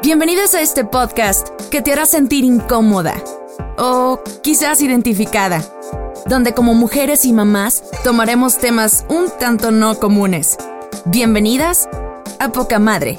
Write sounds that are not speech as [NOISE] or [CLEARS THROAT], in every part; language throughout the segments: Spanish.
Bienvenidos a este podcast que te hará sentir incómoda o quizás identificada, donde como mujeres y mamás tomaremos temas un tanto no comunes. Bienvenidas a Poca Madre.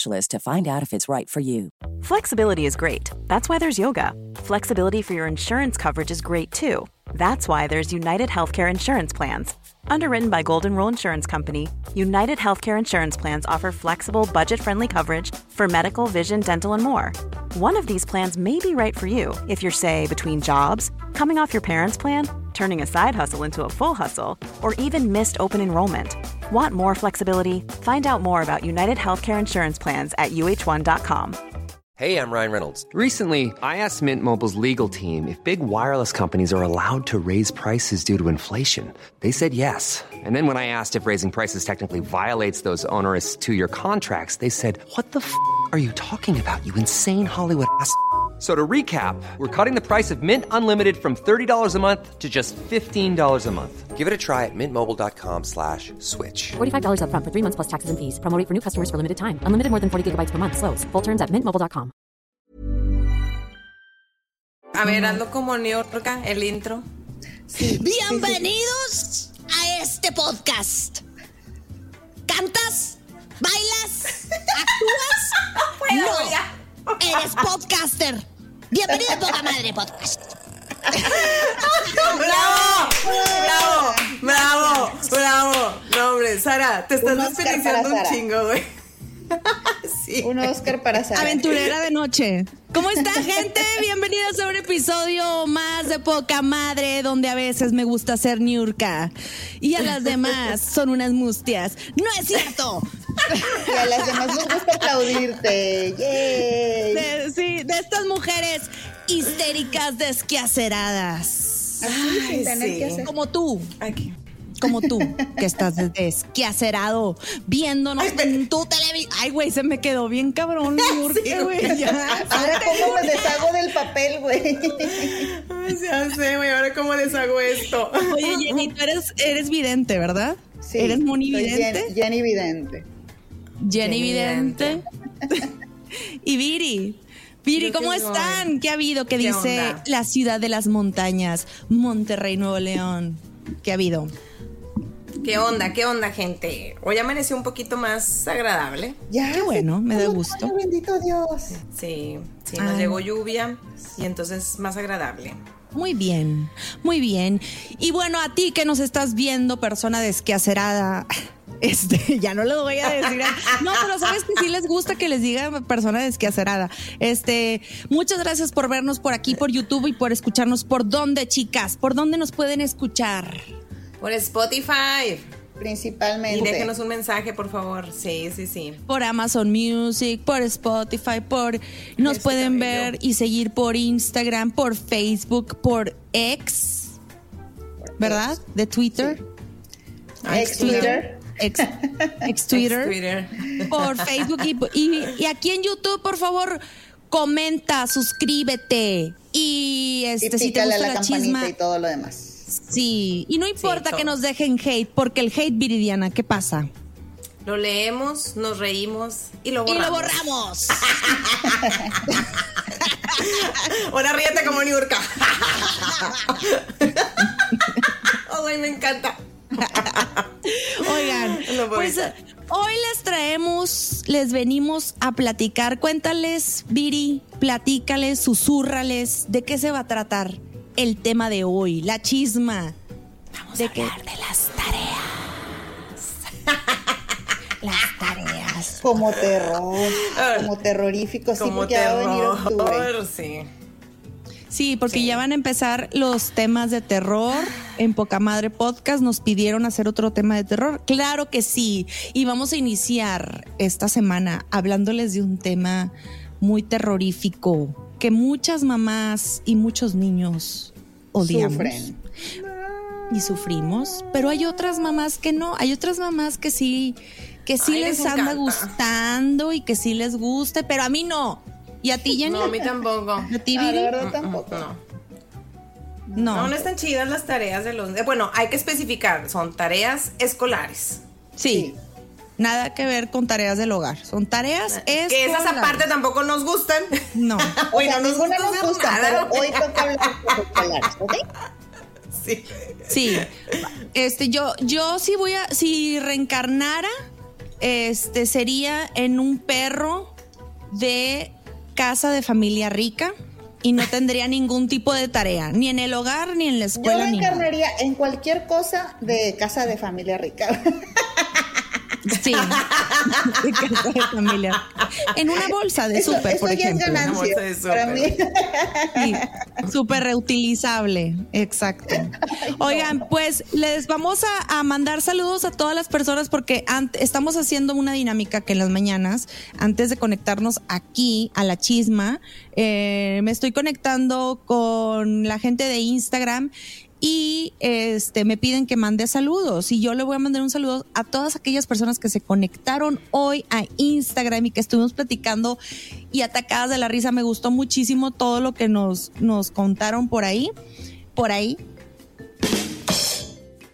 to find out if it's right for you. Flexibility is great. That's why there's yoga. Flexibility for your insurance coverage is great too. That's why there's United Healthcare Insurance Plans. Underwritten by Golden Rule Insurance Company, United Healthcare Insurance Plans offer flexible, budget friendly coverage for medical, vision, dental, and more. One of these plans may be right for you if you're, say, between jobs, coming off your parents' plan, turning a side hustle into a full hustle, or even missed open enrollment. Want more flexibility? Find out more about United Healthcare Insurance Plans at uh1.com. Hey, I'm Ryan Reynolds. Recently, I asked Mint Mobile's legal team if big wireless companies are allowed to raise prices due to inflation. They said yes. And then when I asked if raising prices technically violates those onerous two year contracts, they said, What the f are you talking about, you insane Hollywood ass? F- So to recap, we're cutting the price of Mint Unlimited from $30 a month to just $15 a month. Give it a try at mintmobile.com slash switch. $45 upfront for three months plus taxes and fees. Promo for new customers for limited time. Unlimited more than 40 gigabytes per month. Slows. Full terms at mintmobile.com. A ver, hazlo como New York, el intro. Bienvenidos a este podcast. ¿Cantas? ¿Bailas? ¿Actúas? [LAUGHS] no. Eres podcaster. Bienvenido a Poca Madre Podcast. [LAUGHS] ¡Bravo! ¡Bravo! ¡Bravo! ¡Bravo! No, hombre, Sara, te estás desperdiciando un chingo, güey. [LAUGHS] sí. Un Oscar para Sara. Aventurera de noche. ¿Cómo está, [LAUGHS] gente? Bienvenidos a un episodio más de Poca Madre, donde a veces me gusta ser Niurka y a las demás [LAUGHS] son unas mustias. ¡No es cierto! Y a las demás nos gusta aplaudirte. Yay. De, sí, de estas mujeres histéricas. Así sin tener sí. que hacer. Como tú. Aquí. Como tú, que estás desquacerado viéndonos en tu televisión. Ay, güey, se me quedó bien cabrón, [LAUGHS] Niurka, güey. Ahora, ¿cómo me deshago del papel, güey? Ya sé, güey, ahora cómo les hago esto. Oye, Jenny, tú eres, eres vidente, ¿verdad? Sí, ¿Eres Moni soy vidente? Jen- Jenny Vidente. Jenny Jenny vidente. [LAUGHS] y Viri. Viri, ¿cómo están? ¿Qué ha habido? ¿Qué ¿Qué dice onda? la ciudad de las montañas? Monterrey, Nuevo León. ¿Qué ha habido? ¿Qué onda? ¿Qué onda, gente? Hoy amaneció un poquito más agradable. Ya. Qué bueno, me da gusto. bendito Dios. Sí, sí, nos llegó lluvia y entonces más agradable. Muy bien, muy bien. Y bueno, a ti que nos estás viendo, persona desquacerada, [LAUGHS] este, ya no lo voy a decir. No, pero sabes que sí les gusta que les diga persona desquacerada. Este, muchas gracias por vernos por aquí, por YouTube y por escucharnos. ¿Por dónde, chicas? ¿Por dónde nos pueden escuchar? Por Spotify. Principalmente. Y déjenos un mensaje, por favor. Sí, sí, sí. Por Amazon Music, por Spotify, por nos Ese pueden ver y seguir por Instagram, por Facebook, por X, ¿verdad? De Twitter. Ex Twitter. Ex, ex Twitter. Twitter. Por Facebook y, y- y aquí en YouTube, por favor, comenta, suscríbete. Y Y este, si te gusta la la, campanita chisma, y todo lo demás. Sí. Y no importa que nos dejen hate, porque el hate viridiana, ¿qué pasa? Lo leemos, nos reímos y lo Y borramos. lo borramos. [LAUGHS] Ahora ríete como Niurka. [LAUGHS] Ay, me encanta. [LAUGHS] Oigan, No, pues, hoy les traemos, les venimos a platicar. Cuéntales, Viri, platícales, susurrales, de qué se va a tratar el tema de hoy, la chisma. Vamos a hablar de las tareas. [LAUGHS] las tareas. Como terror, como terrorífico, sí, Como porque ya va a venir octubre. terror, sí. Sí, porque ya van a empezar los temas de terror. En Poca Madre Podcast nos pidieron hacer otro tema de terror. Claro que sí. Y vamos a iniciar esta semana hablándoles de un tema muy terrorífico que muchas mamás y muchos niños odiamos. Sufren. Y sufrimos. Pero hay otras mamás que no. Hay otras mamás que sí, que sí Ay, les, les anda gustando y que sí les guste, pero a mí no. ¿Y a ti, Jenny? No, a mí tampoco. ¿A ti, Ah, la Viri? verdad tampoco. No. No. No, no están chidas las tareas de los. eh, Bueno, hay que especificar, son tareas escolares. Sí. Nada que ver con tareas del hogar. Son tareas Que esas aparte tampoco nos gustan. [LAUGHS] No. [LAUGHS] O Hoy sea, no nos gusta nos gusta, nada. pero hoy toca hablar. [LAUGHS] Sí. Sí. Este, yo, yo sí voy a, si reencarnara, este, sería en un perro de casa de familia rica y no tendría ningún tipo de tarea, ni en el hogar, ni en la Yo escuela, me ni nada. encarnaría en cualquier cosa de casa de familia rica. Sí. [LAUGHS] De casa de familia. En una bolsa de Eso- súper, eso por ya es ejemplo. ganancia bolsa de para mí. súper. Sí, súper reutilizable, exacto. Oigan, pues les vamos a, a mandar saludos a todas las personas porque estamos haciendo una dinámica que en las mañanas, antes de conectarnos aquí a la chisma, eh, me estoy conectando con la gente de Instagram y este me piden que mande saludos y yo le voy a mandar un saludo a todas aquellas personas que se conectaron hoy a Instagram y que estuvimos platicando y atacadas de la risa. Me gustó muchísimo todo lo que nos, nos contaron por ahí, por ahí.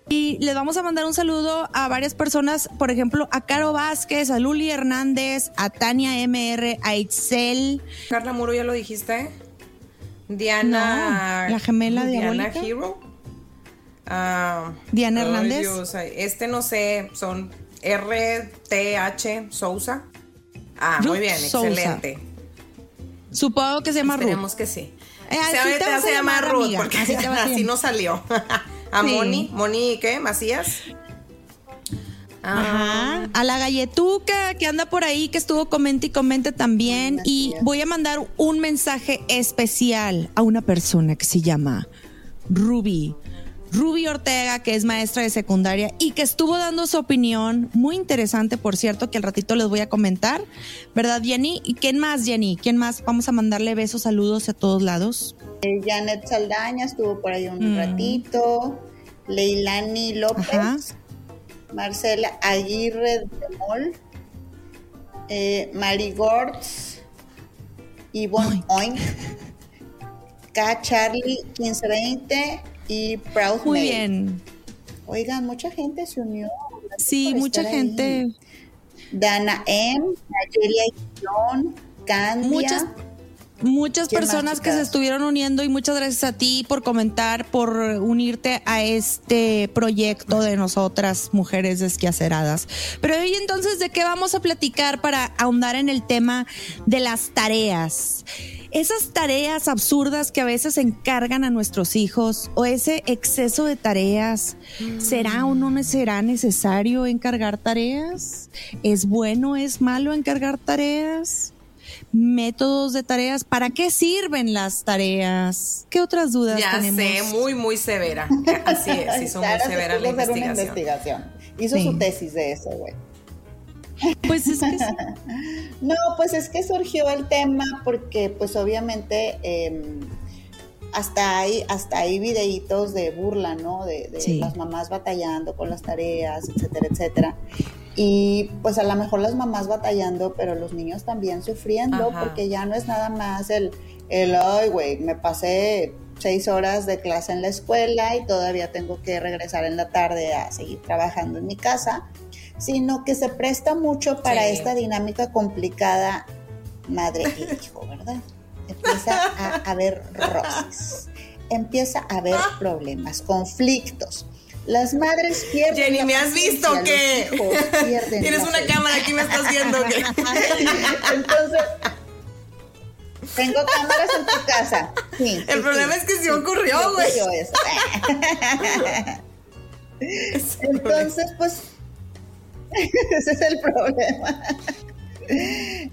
Y les vamos a mandar un saludo a varias personas, por ejemplo, a Caro Vázquez, a Luli Hernández, a Tania MR, a Itzel, Carla Muro, ya lo dijiste. Diana. No, la gemela Diana diabólica. Hero. Ah, Diana Hernández. Dios, este no sé, son RTH Sousa. Ah, muy bien, Sousa. excelente. supongo que se llama Ruth. Esperemos que sí. Eh, se, te vas a se llama llamar, Ruth, amiga, porque así [LAUGHS] no salió. [LAUGHS] a Sí. Moni, Moni, ¿qué? Macías. Ah, Ajá. A la galletuca que anda por ahí, que estuvo comente y comente también. Y voy a mandar un mensaje especial a una persona que se llama Ruby. Ruby Ortega, que es maestra de secundaria y que estuvo dando su opinión, muy interesante, por cierto, que al ratito les voy a comentar. ¿Verdad, Jenny? ¿Y quién más, Jenny? ¿Quién más? Vamos a mandarle besos, saludos a todos lados. Eh, Janet Saldaña estuvo por ahí un Mm. ratito. Leilani López. Ajá. Marcela Aguirre de Mol. Eh, Mari Gortz. Ivonne Oink. [LAUGHS] K. Charlie 1520 y Proud Muy bien. Oigan, mucha gente se unió. Gracias Sí, mucha gente. ahí. Dana M, Nayelia Guillón, Candia. Muchas, muchas ¿Quién más, personas que se estuvieron uniendo y muchas gracias a ti por comentar, por unirte a este proyecto de nosotras, mujeres desquaceradas. Pero hoy entonces, ¿de qué vamos a platicar para ahondar en el tema de las tareas? Esas tareas absurdas que a veces encargan a nuestros hijos o ese exceso de tareas, ¿será o no será necesario encargar tareas? ¿Es bueno, es malo encargar tareas? métodos de tareas. ¿Para qué sirven las tareas? ¿Qué otras dudas ya tenemos? sé, muy, muy severa. [LAUGHS] Así es, hizo muy Sara se severa la una investigación. investigación. Hizo Sí. su tesis de eso, güey. Pues es que sí. [LAUGHS] No, pues es que surgió el tema porque pues obviamente eh, hasta hay, hasta hay videitos de burla, ¿no? De, de Sí. las mamás batallando con las tareas, etcétera, etcétera. Y pues a lo mejor las mamás batallando, pero los niños también sufriendo Ajá. porque ya no es nada más el, el ay, güey, me pasé seis horas de clase en la escuela y todavía tengo que regresar en la tarde a seguir trabajando en mi casa, sino que se presta mucho para Sí. esta dinámica complicada madre y hijo, ¿verdad? Empieza a haber roces, empieza a haber problemas, conflictos. Las madres pierden. Jenny, ¿me has visto que tienes una fe. cámara aquí me estás viendo? ¿qué? [LAUGHS] Entonces, tengo cámaras en tu casa. Sí, El sí, problema sí. es que sí ocurrió, güey. [LAUGHS] Entonces, pues, [LAUGHS] ese es el problema.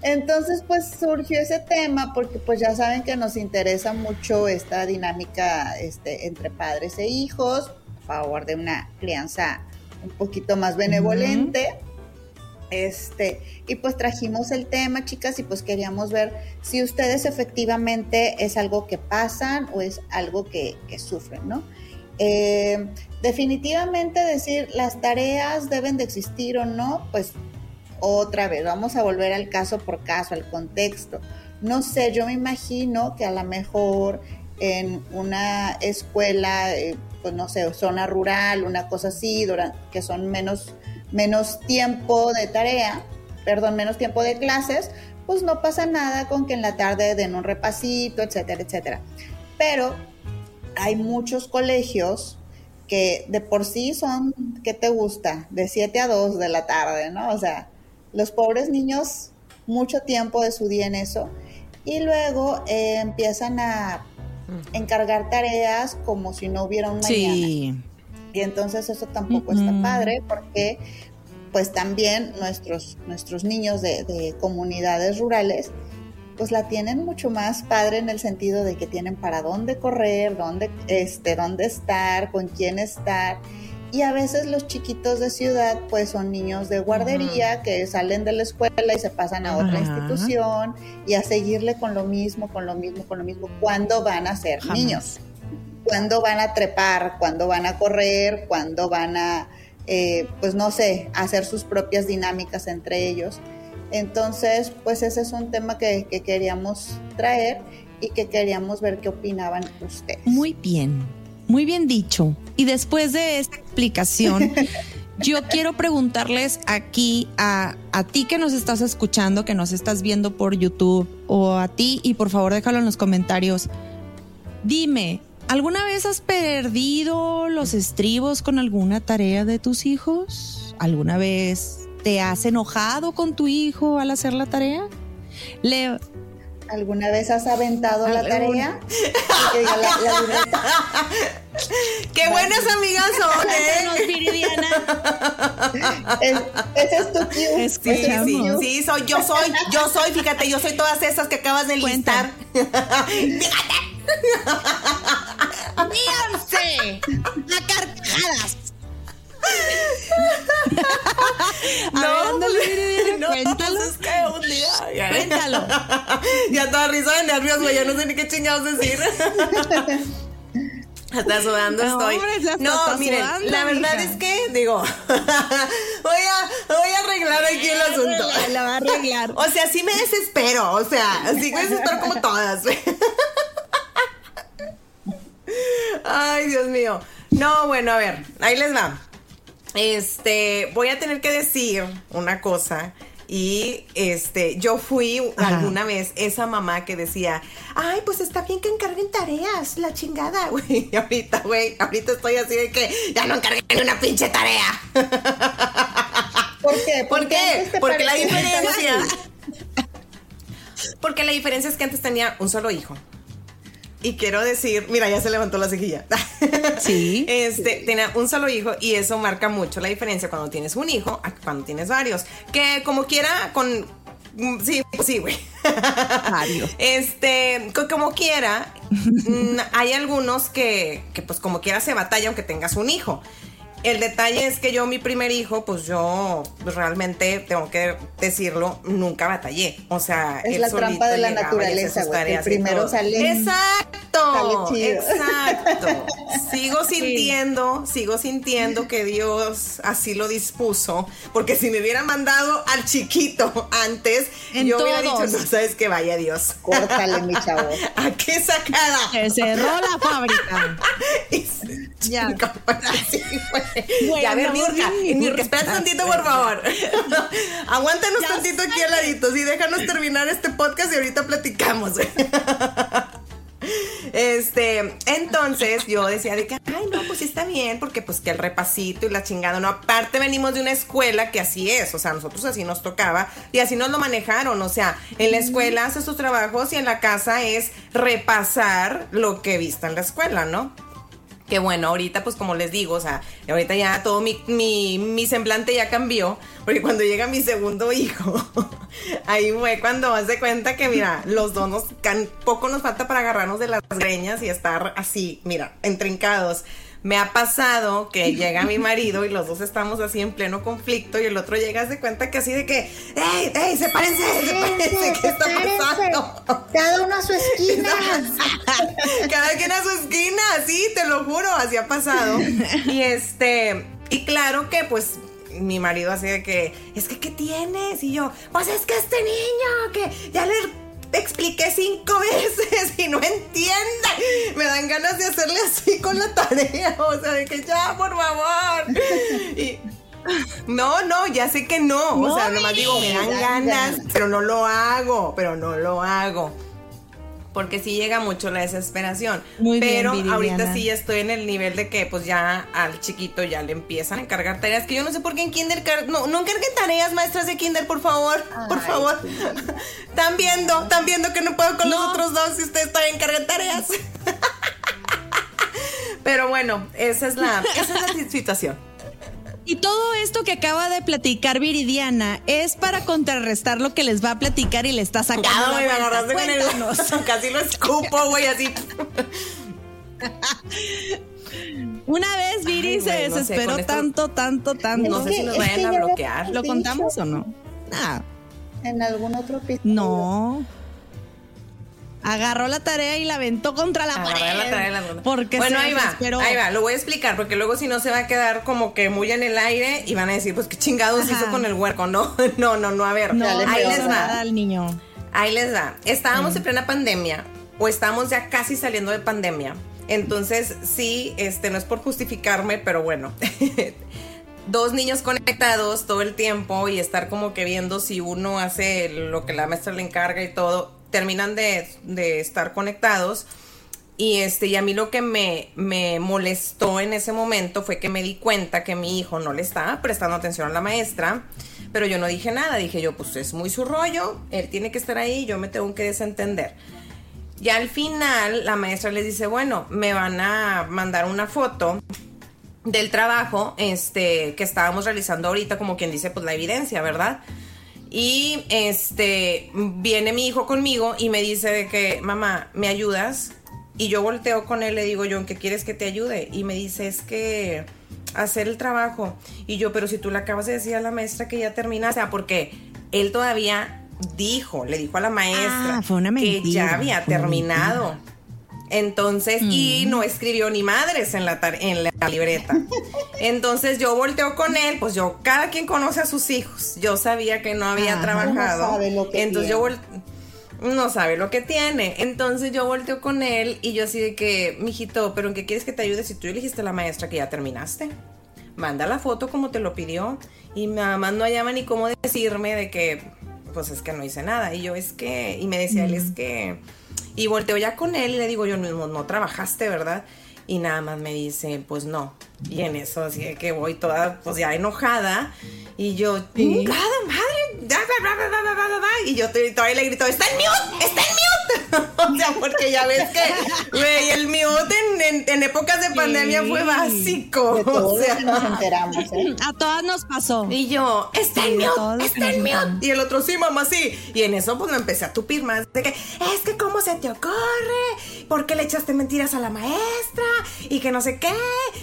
Entonces, pues surgió ese tema porque pues ya saben que nos interesa mucho esta dinámica este, entre padres e hijos, a favor de una crianza un poquito más benevolente. Este, y pues trajimos el tema, chicas, y pues queríamos ver si ustedes efectivamente es algo que pasan o es algo que, que sufren, ¿no? Eh, definitivamente decir las tareas deben de existir o no, pues otra vez, vamos a volver al caso por caso, al contexto. No sé, yo me imagino que a lo mejor en una escuela, eh, pues no sé, zona rural, una cosa así, que son menos, menos tiempo de tarea, perdón, menos tiempo de clases, pues no pasa nada con que en la tarde den un repasito, etcétera, etcétera. Pero hay muchos colegios que de por sí son, ¿qué te gusta? De 7 a 2 de la tarde, ¿no? O sea, los pobres niños mucho tiempo de su día en eso y luego eh, empiezan a encargar tareas como si no hubiera un mañana. Sí. Y entonces eso tampoco está padre porque pues también nuestros, nuestros niños de, de comunidades rurales pues la tienen mucho más padre en el sentido de que tienen para dónde correr, dónde, este, dónde estar, con quién estar. Y a veces los chiquitos de ciudad pues son niños de guardería que salen de la escuela y se pasan a otra institución y a seguirle con lo mismo, con lo mismo, con lo mismo. ¿Cuándo van a ser Jamás. niños? ¿Cuándo van a trepar? ¿Cuándo van a correr? ¿Cuándo van a, eh, pues no sé, hacer sus propias dinámicas entre ellos? Entonces, pues ese es un tema que, que queríamos traer y que queríamos ver qué opinaban ustedes. Muy bien, muy bien dicho. Y después de esta explicación, [LAUGHS] yo quiero preguntarles aquí a, a ti que nos estás escuchando, que nos estás viendo por YouTube, o a ti, y por favor déjalo en los comentarios. Dime, ¿alguna vez has perdido los estribos con alguna tarea de tus hijos? ¿Alguna vez te has enojado con tu hijo al hacer la tarea? Le, ¿Alguna vez has aventado la tarea? Y que diga la- la libreta, [LAUGHS] Qué buenas amigas son, ¿eh? Viridiana. es- ese es tu cue. Sí, es tu sí, cue. sí, soy, yo soy, yo soy, fíjate, yo soy todas esas que acabas de listar. [LAUGHS] ¡Ríanse! ¡A carcajadas! [LAUGHS] A ver, ándale, Viridiana, no, cuéntalo. pues es que un día. ya- Cuéntalo. ya toda risa de nervios, güey, ya no sé ni qué chingados decir. [LAUGHS] Hasta sudando No, estoy. hombre, no, miren, sudando, la verdad es que, digo, [LAUGHS] voy a, voy a arreglar aquí el asunto. La va a arreglar. [LAUGHS] O sea, sí me desespero, o sea, sí me desespero como todas. Ay, Dios mío. No, bueno, a ver, ahí les va. Este, voy a tener que decir una cosa. Y este, yo fui Ajá. alguna vez esa mamá que decía, ay, pues está bien que encarguen tareas, la chingada, [LAUGHS] güey. Y ahorita, güey, ahorita estoy así de que ya no encarguen ni una pinche tarea. [LAUGHS] ¿Por qué? ¿Por Porque qué? Porque la diferencia. [LAUGHS] Porque la diferencia es que antes tenía un solo hijo. Y quiero decir, mira, ya se levantó la cejilla. [LAUGHS] Sí. Este, tenía un solo hijo y eso marca mucho la diferencia cuando tienes un hijo a cuando tienes varios. Que como quiera, con. mm, Sí, sí, güey. Varios. [LAUGHS] Este, co- como quiera, [LAUGHS] hay algunos que, que, pues como quiera se batalla aunque tengas un hijo. El detalle es que yo, mi primer hijo, pues yo realmente, tengo que decirlo, nunca batallé. O sea, Es él la trampa de la naturaleza, güey, el primero sale- Exacto, sale exacto. [LAUGHS] Sigo sintiendo, sigo sintiendo que Dios así lo dispuso, porque si me hubiera mandado al chiquito antes, En yo hubiera todos. dicho, no sabes que vaya Dios. Córtale, mi chavo. [LAUGHS] ¿A qué sacada? Se cerró la fábrica. [LAUGHS] Y [LAUGHS] Ya. Sí. Güey, ya, a ver, espérate tantito, por favor. [LAUGHS] Aguántanos Ya tantito sé. aquí al ladito, sí, déjanos terminar este podcast y ahorita platicamos. [LAUGHS] Este, entonces yo decía de que, ay, no, pues sí está bien, porque pues que el repasito y la chingada, no, aparte venimos de una escuela que así es, o sea, nosotros así nos tocaba y así nos lo manejaron, o sea, en la escuela haces tus trabajos y en la casa es repasar lo que viste en la escuela, ¿no? Que bueno, ahorita pues como les digo, o sea, ahorita ya todo mi, mi, mi semblante ya cambió, porque cuando llega mi segundo hijo, [LAUGHS] ahí fue cuando vas de cuenta que mira, los dos nos, poco nos falta para agarrarnos de las greñas y estar así, mira, entrincados. Me ha pasado que llega mi marido y los dos estamos así en pleno conflicto y el otro llega de cuenta que así de que, ¡ey, ey, sepárense, sepárense! ¿Qué está pasando? Cada uno a su esquina. [LAUGHS] Cada quien a su esquina, sí, te lo juro, así ha pasado. Y este, y claro que pues mi marido así de que, es que, ¿qué tienes? Y yo, pues es que este niño, que ya le expliqué cinco [LAUGHS] veces y no entiende. Me dan ganas de hacerle así con la tarea, o sea, de que ya, por favor. Y, no, no, ya sé que no. O sea, nomás digo, me dan ganas, pero no lo hago, pero no lo hago. Porque sí llega mucho la desesperación. Muy bien, pero Viridiana. ahorita sí estoy en el nivel de que pues ya al chiquito ya le empiezan a encargar tareas. Que yo no sé por qué en kinder... No, no encarguen tareas, maestras de kinder, por favor. por favor. [LAUGHS] Están viendo, están viendo que no puedo con los otros dos si ustedes todavía encargan tareas. [LAUGHS] pero bueno, esa es la, esa es la [LAUGHS] situación. Y todo esto que acaba de platicar Viridiana es para contrarrestar lo que les va a platicar y le está sacando. La güey, me agarraste con el... [LAUGHS] Casi lo escupo, güey, así. [LAUGHS] Una vez Viri Ay, se güey, no sé, desesperó esto- tanto, tanto, tanto. No sé si nos vayan a bloquear. ¿Lo contamos o no? Ah, En algún otro episodio. no. Agarró la tarea y la aventó contra la Agarré pared. la tarea la- Porque bueno, se ahí va, desesperó. ahí va, lo voy a explicar porque luego si no se va a quedar como que muy en el aire y van a decir, pues qué chingados Ajá. hizo con el huerco, ¿no? [LAUGHS] No, no, no, a ver, No, ahí les nada va, al niño. ahí les va. Estábamos en plena pandemia o estábamos ya casi saliendo de pandemia. Entonces, sí, este no es por justificarme, pero bueno. [LAUGHS] Dos niños conectados todo el tiempo y estar como que viendo si uno hace lo que la maestra le encarga y todo, terminan de, estar conectados. Y este, y a mí lo que me, me molestó en ese momento fue que me di cuenta que mi hijo no le estaba prestando atención a la maestra, pero yo no dije nada, dije yo, pues es muy su rollo, él tiene que estar ahí, yo me tengo que desentender. Y al final la maestra les dice, bueno, me van a mandar una foto del trabajo este que estábamos realizando ahorita, como quien dice, pues la evidencia, ¿verdad? Y este viene mi hijo conmigo y me dice de que, mamá, ¿me ayudas? Y yo volteo con él, le digo yo, ¿en qué quieres que te ayude? Y me dice, es que hacer el trabajo. Y yo, pero si tú le acabas de decir a la maestra que ya terminaste, o sea, porque él todavía dijo, le dijo a la maestra Ah, fue una que ya había una Entonces, y no escribió ni madres en la, en la libreta. Entonces yo volteo con él, pues yo, cada quien conoce a sus hijos. Yo sabía que no había trabajado. Uno sabe lo que Entonces yo tiene. vol- no sabe lo que tiene. Entonces yo volteo con él y yo así de que, mijito, pero ¿en qué quieres que te ayude si tú elegiste a la maestra que ya terminaste? Manda la foto como te lo pidió. Y nada más no hallaba ni cómo decirme de que, pues es que no hice nada. Y yo es que, y me decía él, es que, y volteo ya con él y le digo yo, no, no trabajaste, ¿verdad? Y nada más me dice, pues no. Y en eso, así que voy toda, pues ya enojada. Y yo, ¡Chingada madre! Bla, bla, bla". Y yo te- todavía le grito, ¡está en mute! ¡Está en mute! [LAUGHS] o sea, porque ya ves que, güey, el mute en, en- en épocas de pandemia fue básico. De [LAUGHS] o sea, nos enteramos, ¿eh? A todas nos pasó. y yo, está Sí, en mute, está en mute. Y el otro, sí, mamá, sí. Y en eso, pues me empecé a tupir más de que, es que, ¿cómo se te ocurre? ¿Por qué le echaste mentiras a la maestra? Y que no sé qué.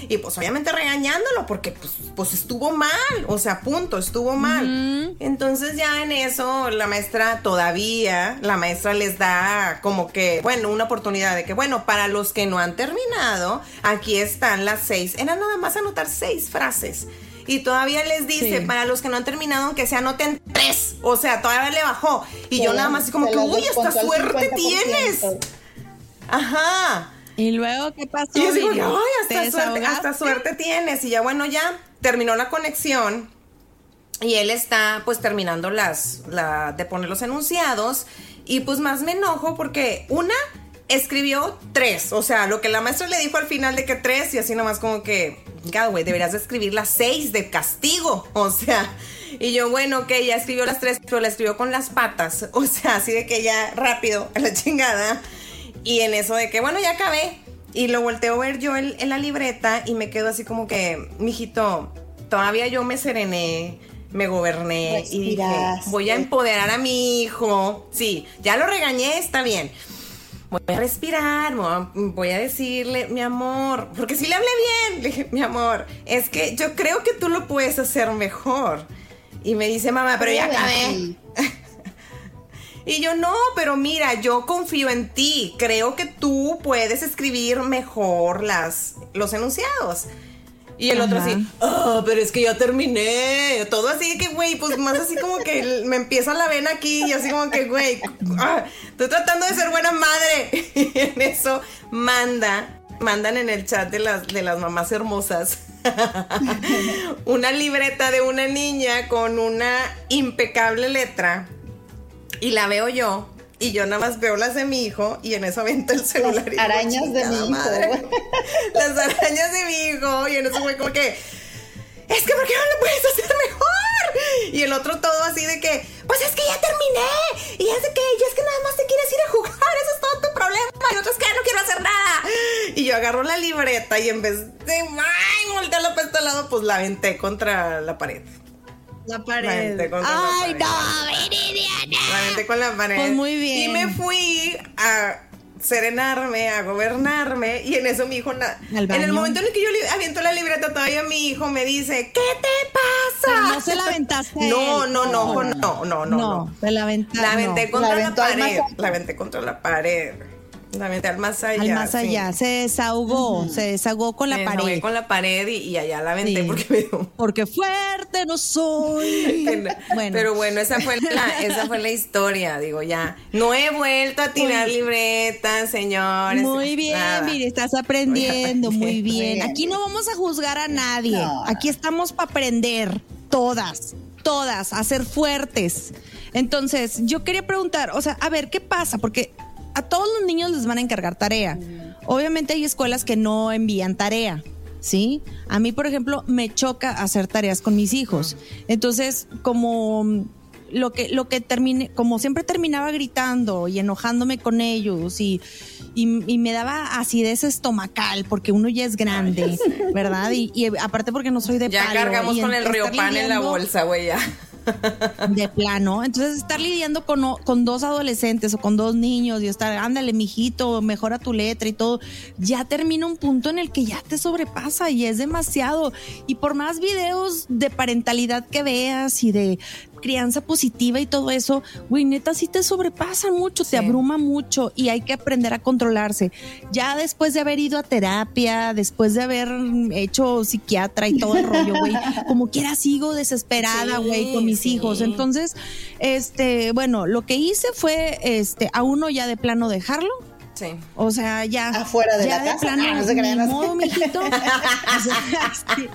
Y pues, obviamente regañándolo, porque pues, pues estuvo mal. O sea, punto, estuvo mal. Entonces, ya en eso, la maestra todavía, la maestra les da como que, bueno, una oportunidad de que, bueno, para los que no han terminado, aquí están las seis. Era nada más anotar seis frases. Y todavía les dice, Sí. para los que no han terminado, aunque se anoten tres. O sea, todavía le bajó. Y Se yo nada más como que, uy, al suerte 50%. tienes. Ajá. Y luego, ¿qué pasó? Y yo digo, ¿Te hasta suerte, hasta suerte tienes. Y ya bueno, ya terminó la conexión. Y él está pues terminando las, la, de poner los enunciados. Y pues más me enojo porque una, escribió tres, o sea, lo que la maestra le dijo al final de que tres y así nomás como que, God, güey, deberías de escribir las seis de castigo, [LAUGHS] o sea, y yo, bueno, ok, ya escribió las tres, pero la escribió con las patas, [LAUGHS] o sea, así de que ya rápido, a la chingada, y en eso de que, bueno, ya acabé, y lo volteo a ver yo en, en la libreta y me quedo así como que, mijito, todavía yo me serené, me goberné y dije, voy a empoderar a mi hijo. Sí, ya lo regañé, está bien. Voy a respirar, voy a- voy a decirle, mi amor, porque si le hablé bien, le dije, mi amor, es que yo creo que tú lo puedes hacer mejor. Y me dice, mamá, pero ya acabé. [LAUGHS] Y yo, no, pero mira, yo confío en ti. Creo que tú puedes escribir mejor las, los enunciados. Y el otro así, ah, pero es que ya terminé. Todo así que, güey, pues más así como que me empieza la vena aquí y así como que, güey, ah, estoy tratando de ser buena madre. Y [LAUGHS] en eso manda, mandan en el chat de las, de las mamás hermosas [LAUGHS] una libreta de una niña con una impecable letra y la veo yo y yo nada más veo las de mi hijo y en eso avento el celular. y digo, arañas de mi "Chingada hijo, madre". [LAUGHS] Las arañas de mi hijo y en eso fue como que es que ¿por qué no lo puedes hacer mejor? Y el otro todo así de que, pues es que ya terminé. Y es de que, y es que nada más te quieres ir a jugar, eso es todo tu problema. Y el otro es que ya no quiero hacer nada. Y yo agarro la libreta y en vez de, ay, voltearla para este lado, pues la aventé contra la pared. La La pared. aventé contra Ay, la no, pared. Viridiana. La con la pared. Pues muy bien. Y me fui a serenarme, a gobernarme. Y en eso mi hijo, na- Al en el momento en el que yo aviento la libreta, todavía mi hijo me dice, ¿qué te Pero pasa? no se la aventaste. [LAUGHS] No, no, no, no, no, no, no. No, te la aventaste. La aventé contra La la, pared. La aventé contra la pared. La aventé al más allá. Al más sí. allá. Se desahogó. Se desahogó con la Me desahogué pared. con la pared y, y allá la aventé Sí. porque me dio Porque fuerte no soy. [LAUGHS] bueno. Pero bueno, esa fue la, esa fue la historia, digo, ya. No he vuelto a tirar Muy- libretas, señores. Muy bien, nada. mire, estás aprendiendo, Muy [LAUGHS] bien. bien. bien. Aquí no vamos a juzgar a nadie. No. Aquí estamos para aprender, todas, todas, a ser fuertes. Entonces, yo quería preguntar, o sea, a ver, ¿qué pasa? Porque a todos los niños les van a encargar tarea. Obviamente hay escuelas que no envían tarea. ¿Sí? A mí, por ejemplo, me choca hacer tareas con mis hijos. Entonces, como lo que, lo que termine, como siempre terminaba gritando y enojándome con ellos y, y, y me daba acidez estomacal porque uno ya es grande, ¿verdad? Y, y aparte porque no soy de Ya palo, cargamos con el río pan en la bolsa, güey, ya. [LAUGHS] de plano. Entonces, estar lidiando con, con dos adolescentes o con dos niños y estar, ándale, mijito, mejora tu letra y todo, ya termina un punto en el que ya te sobrepasa y es demasiado. Y por más videos de parentalidad que veas y de crianza positiva y todo eso, güey, neta sí te sobrepasa mucho, te abruma mucho y hay que aprender a controlarse. Ya después de haber ido a terapia, después de haber hecho psiquiatra y todo el rollo, güey, [LAUGHS] como quiera sigo desesperada, Sí, güey, con mis sí. hijos. Entonces, este, bueno, lo que hice fue, este, a uno ya de plano dejarlo. Sí. O sea, ya. Afuera de ya la de casa. plano, Ah, no se crean, no modo, mijito. [LAUGHS] [LAUGHS] O sea, sí.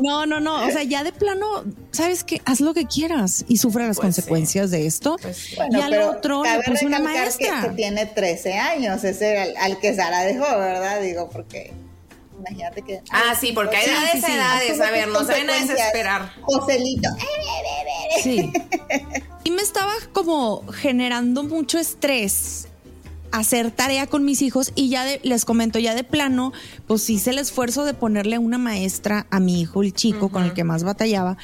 No, no, no. O sea, ya de plano, ¿sabes qué? Haz lo que quieras y sufre las Pues sí. consecuencias de esto. Pues y al pero otro le puse una maestra. Que, que tiene 13 años, ese al, al que Sara dejó, ¿verdad? Digo, porque imagínate que... Ah, sí, porque hay Sí, edades, sí, sí. edades. A ver, no se vayan a desesperar. Joselito, eh, Sí. Y me estaba como generando mucho estrés hacer tarea con mis hijos y ya de- les comento, ya de plano, pues hice el esfuerzo de ponerle una maestra a mi hijo, el chico con el que más batallaba,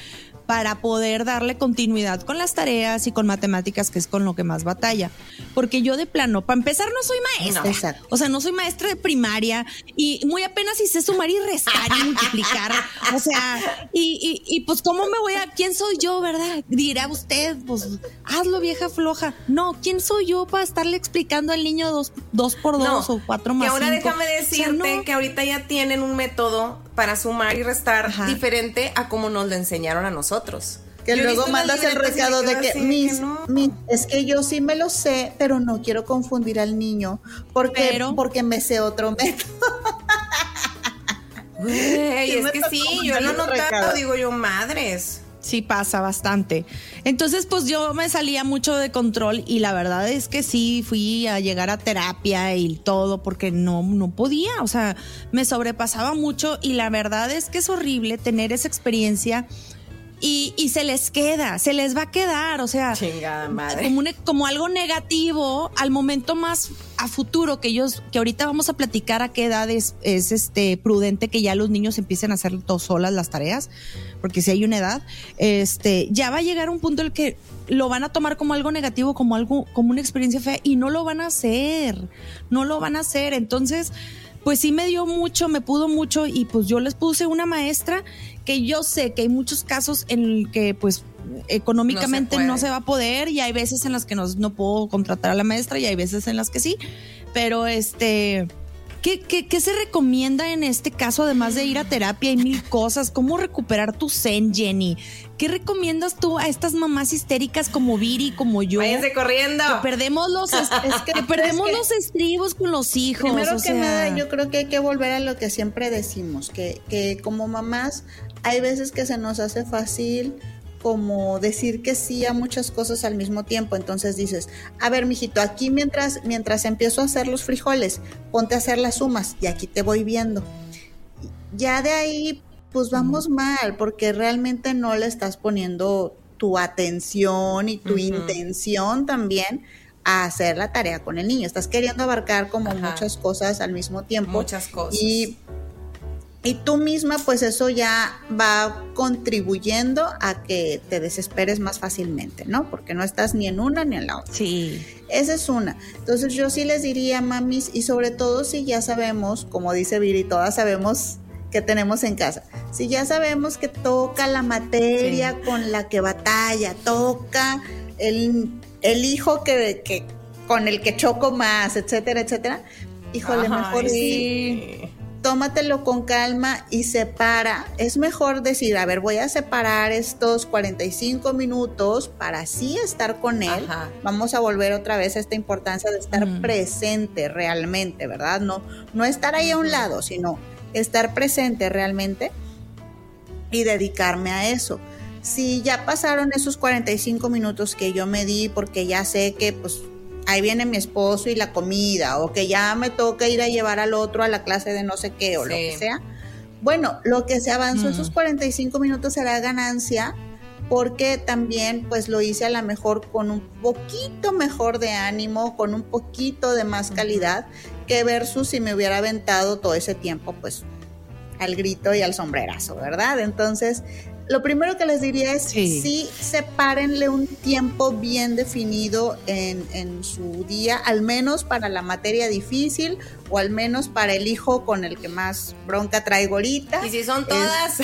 para poder darle continuidad con las tareas y con matemáticas, que es con lo que más batalla. Porque yo de plano, para empezar, no soy maestra. Exacto. O sea, no soy maestra de primaria y muy apenas hice sumar y restar y multiplicar. O sea, y, y, y pues, ¿cómo me voy a.? ¿Quién soy yo, verdad? Dirá usted, pues, hazlo, vieja floja. No, ¿quién soy yo para estarle explicando al niño dos, dos por dos o cuatro más que ahora cinco? déjame O sea, decirte no. que ahorita ya tienen un método para sumar y restar Ajá. diferente a como nos lo enseñaron a nosotros. Que Yo he luego mandas el recado de que, no. mis, es que yo sí me lo sé, pero no quiero confundir al niño, porque, Pero- porque me sé otro método. [LAUGHS] Sí es que sí, yo lo notado, recado. digo yo, madres. Sí pasa bastante. Entonces, pues yo me salía mucho de control y la verdad es que sí fui a llegar a terapia y todo porque no no podía, o sea, me sobrepasaba mucho y la verdad es que es horrible tener esa experiencia y, y, se les queda, se les va a quedar, o sea, Como, como, algo negativo al momento más a futuro que ellos, que ahorita vamos a platicar a qué edad es, es este prudente que ya los niños empiecen a hacer todos solas las tareas, porque si hay una edad, este, ya va a llegar un punto en el que lo van a tomar como algo negativo, como algo, como una experiencia fea y no lo van a hacer, no lo van a hacer, entonces pues sí me dio mucho, me pudo mucho y pues yo les puse una maestra que yo sé que hay muchos casos en el que pues económicamente no se, va a poder y hay veces en las que no, no puedo contratar a la maestra y hay veces en las que sí, pero este ¿Qué, qué, se recomienda en este caso, además de ir a terapia y mil cosas? ¿Cómo recuperar tu zen, Jenny? ¿Qué recomiendas tú a estas mamás histéricas como Viri, como yo? Váyanse corriendo. Que perdemos los, [LAUGHS] que, perdemos los estribos con los hijos. Primero que nada, yo creo que hay que volver a lo que siempre decimos, que, que como mamás hay veces que se nos hace fácil como decir que sí a muchas cosas al mismo tiempo. Entonces dices, a ver, mijito, aquí mientras, mientras empiezo a hacer los frijoles, ponte a hacer las sumas y aquí te voy viendo. Ya de ahí, pues vamos mal, porque realmente no le estás poniendo tu atención y tu intención también a hacer la tarea con el niño. Estás queriendo abarcar como muchas cosas al mismo tiempo. Muchas cosas. Y y tú misma, pues eso ya va contribuyendo a que te desesperes más fácilmente, ¿no? Porque no estás ni en una ni en la otra. Sí. Esa es una. Entonces yo sí les diría, mamis, y sobre todo si ya sabemos, como dice Viri, todas sabemos que tenemos en casa. Si ya sabemos que toca la materia con la que batalla, toca el, el hijo que, que, con el que choco más, etcétera, etcétera, híjole, mejor sí tómatelo con calma y separa. Es mejor decir, a ver, voy a separar estos 45 minutos para así estar con él. Vamos a volver otra vez a esta importancia de estar presente realmente, ¿verdad? No, no estar ahí a un lado, sino estar presente realmente y dedicarme a eso. Si ya pasaron esos 45 minutos que yo me di porque ya sé que pues ahí viene mi esposo y la comida, o que ya me toca ir a llevar al otro a la clase de no sé qué, o lo que sea. Bueno, lo que se avanzó esos 45 minutos será ganancia, porque también pues lo hice a lo mejor con un poquito mejor de ánimo, con un poquito de más calidad, que versus si me hubiera aventado todo ese tiempo pues al grito y al sombrerazo, ¿verdad? Entonces, lo primero que les diría es sí. sepárenle un tiempo bien definido en, en, su día, al menos para la materia difícil o al menos para el hijo con el que más bronca traigo ahorita. Y si son todas,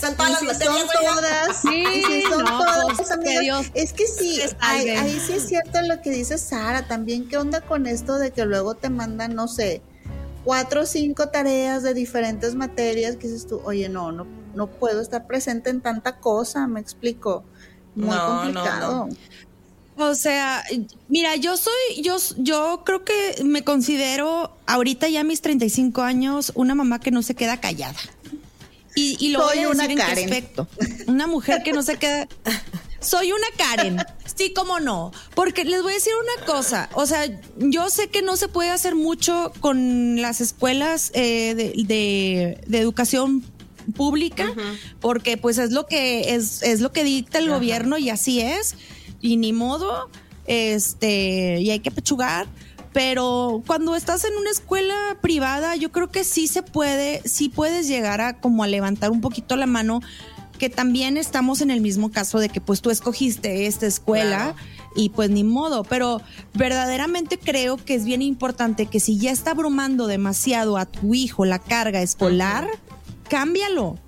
son todas las [LAUGHS] si son todas, sí, si son todas, pues, es que sí, ahí, ahí sí es cierto lo que dice Sara, también. Qué onda con esto de que luego te mandan, no sé, cuatro o cinco tareas de diferentes materias que dices tú, oye, no, no, no puedo estar presente en tanta cosa, me explico. Muy complicado. O sea, mira, yo soy, yo, yo creo que me considero ahorita ya a mis 35 años una mamá que no se queda callada. Y, y lo voy a decir en qué aspecto. Una mujer que no se queda. Soy una Karen. Sí, cómo no. Porque les voy a decir una cosa. O sea, yo sé que no se puede hacer mucho con las escuelas eh, de, de, educación pública, porque pues es lo que es, es lo que dicta el gobierno y así es. Y ni modo. Este, y hay que pechugar. Pero cuando estás en una escuela privada, yo creo que sí se puede, sí puedes llegar a como a levantar un poquito la mano que también estamos en el mismo caso de que pues tú escogiste esta escuela y pues ni modo, pero verdaderamente creo que es bien importante que si ya está abrumando demasiado a tu hijo la carga escolar, cámbialo.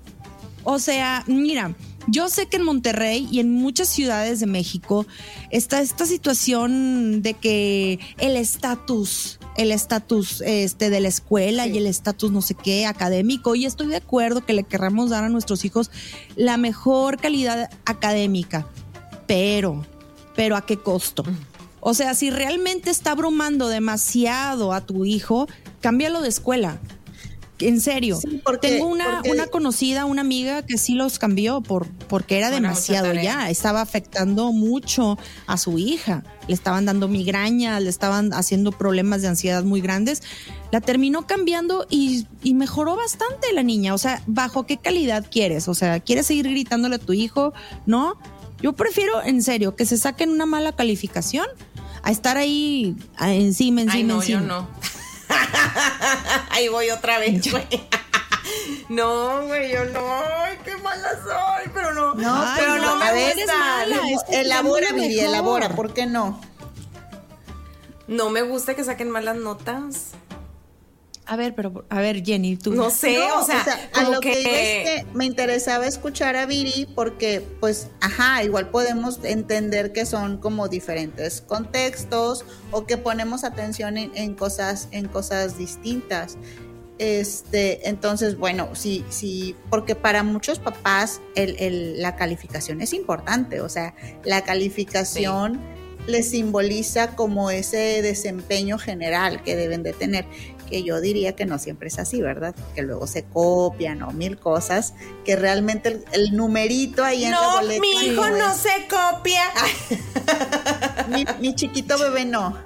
O sea, mira, yo sé que en Monterrey y en muchas ciudades de México está esta situación de que el estatus, el estatus este, de la escuela y el estatus no sé qué académico, y estoy de acuerdo que le querramos dar a nuestros hijos la mejor calidad académica, pero, pero ¿a qué costo? O sea, si realmente está abrumando demasiado a tu hijo, cámbialo de escuela En serio. Sí, porque- Tengo una, porque- una conocida, una amiga que sí los cambió por, porque era Bueno, demasiado ya. Estaba afectando mucho a su hija. Le estaban dando migrañas, le estaban haciendo problemas de ansiedad muy grandes. La terminó cambiando y, y mejoró bastante la niña. O sea, ¿bajo qué calidad quieres? O sea, ¿quieres seguir gritándole a tu hijo? ¿No? Yo prefiero, en serio, que se saquen una mala calificación a estar ahí encima, encima, Ay, no, encima. yo no. [LAUGHS] Ahí voy otra vez, güey. [LAUGHS] No, güey, yo no. Ay, qué mala soy, pero no. No, Ay, pero pues no, no, me a ver, eres gusta. mala. es que elabora, Viri, elabora, ¿por qué no? No me gusta que saquen malas notas. A ver, pero, a ver, Jenny, tú. No sé, No, o sea, a lo que, iba es que me interesaba escuchar a Viri porque, pues, ajá, igual podemos entender que son como diferentes contextos o que ponemos atención en, en cosas, en cosas distintas. Este, entonces, bueno, sí, sí, porque para muchos papás el- el- la calificación es importante, o sea, la calificación les simboliza como ese desempeño general que deben de tener, que yo diría que no siempre es así, ¿verdad? Que luego se copian o mil cosas, que realmente el, el numerito ahí en la No, boleta mi hijo no es- se copia. [LAUGHS] mi, mi chiquito bebé no.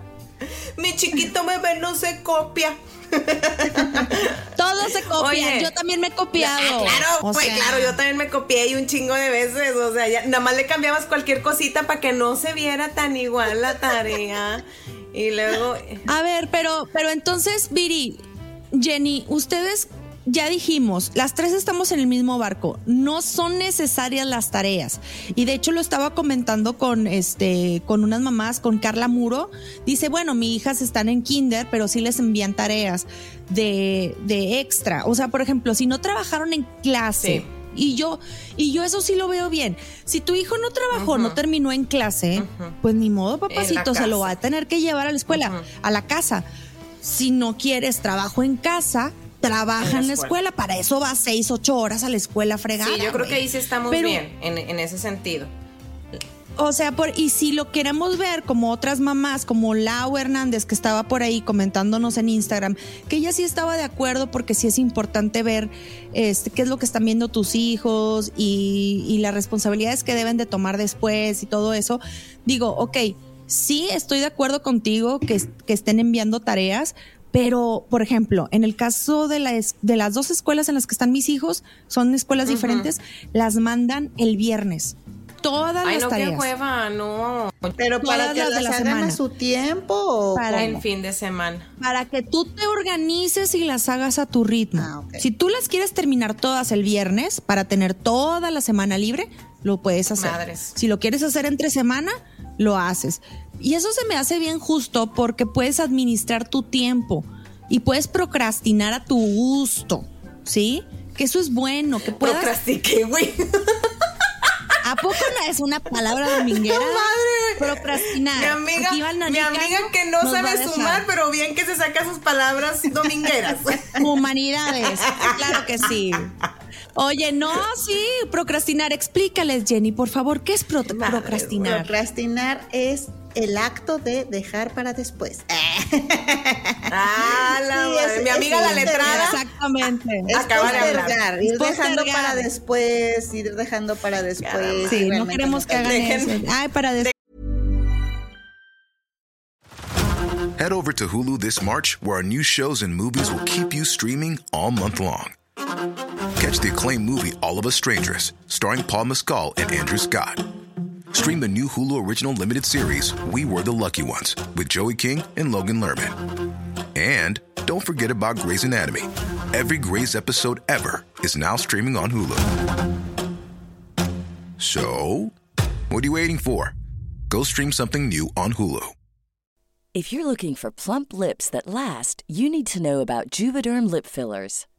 Mi chiquito bebé no se copia. [LAUGHS] Todos se copian. Oye. Yo también me he copiado. Ah, claro, O pues sea, claro, yo también me copié y un chingo de veces. O sea, ya, nada más le cambiabas cualquier cosita para que no se viera tan igual la tarea. Y luego. A ver, pero, pero entonces, Viri, Jenny, ustedes ya dijimos, las tres estamos en el mismo barco. No son necesarias las tareas. Y de hecho lo estaba comentando con este, con unas mamás, con Carla Muro. Dice, bueno, mis hijas están en kinder, pero sí les envían tareas de, de extra. O sea, por ejemplo, si no trabajaron en clase. Sí. Y yo, y yo eso sí lo veo bien. Si tu hijo no trabajó, no terminó en clase, pues ni modo, papacito, se lo va a tener que llevar a la escuela, a la casa. Si no quieres trabajo en casa, trabaja en la escuela. Para eso vas seis, ocho horas a la escuela fregada. Sí, yo creo que ahí sí estamos Pero- bien, en, en ese sentido. O sea, por, y si lo queremos ver como otras mamás, como Lau Hernández, que estaba por ahí comentándonos en Instagram, que ella sí estaba de acuerdo porque sí es importante ver este, qué es lo que están viendo tus hijos y, y las responsabilidades que deben de tomar después y todo eso. Digo, ok, sí estoy de acuerdo contigo que, es- que estén enviando tareas, pero, por ejemplo, en el caso de, la es- de las dos escuelas en las que están mis hijos, son escuelas diferentes, las mandan el viernes. Todas Ay, las no, tareas. qué hueva, no. Pero para Todas que las las de la hagan semana. a su tiempo o Para fin de semana. Para que tú te organices y las hagas a tu ritmo. Ah. Si tú las quieres terminar todas el viernes para tener toda la semana libre, lo puedes hacer. Madres. Si lo quieres hacer entre semana, lo haces. Y eso se me hace bien justo porque puedes administrar tu tiempo y puedes procrastinar a tu gusto, ¿sí? Que eso es bueno, que puedas... Procrastiqué, güey. [LAUGHS] ¿A poco no es una palabra dominguera? Madre, güey. Procrastinar. Mi amiga, mi amiga que no sabe sumar, pero bien que se saca sus palabras domingueras. [LAUGHS] Humanidades, claro que sí. Oye, no, sí, procrastinar. Explícales, Jenny, por favor, ¿qué es pro- Madre, procrastinar? Procrastinar es el acto de dejar para después. [LAUGHS] Ah, la Sí, es- Mi amiga la letrada. Exactamente. Es Acaba de hablar. ir dejando postergar. para después, ir dejando para después. Sí, no realmente queremos que hagan Dejen- eso. Ay, para des- Head over to Hulu this March, where our new shows and movies will keep you streaming all month long. Catch the acclaimed movie All of Us Strangers, starring Paul Mescal and Andrew Scott. Stream the new Hulu original limited series We Were the Lucky Ones with Joey King and Logan Lerman. And don't forget about Grey's Anatomy. Every Grey's episode ever is now streaming on Hulu. So, what are you waiting for? Go stream something new on Hulu. If you're looking for plump lips that last, you need to know about Juvederm lip fillers.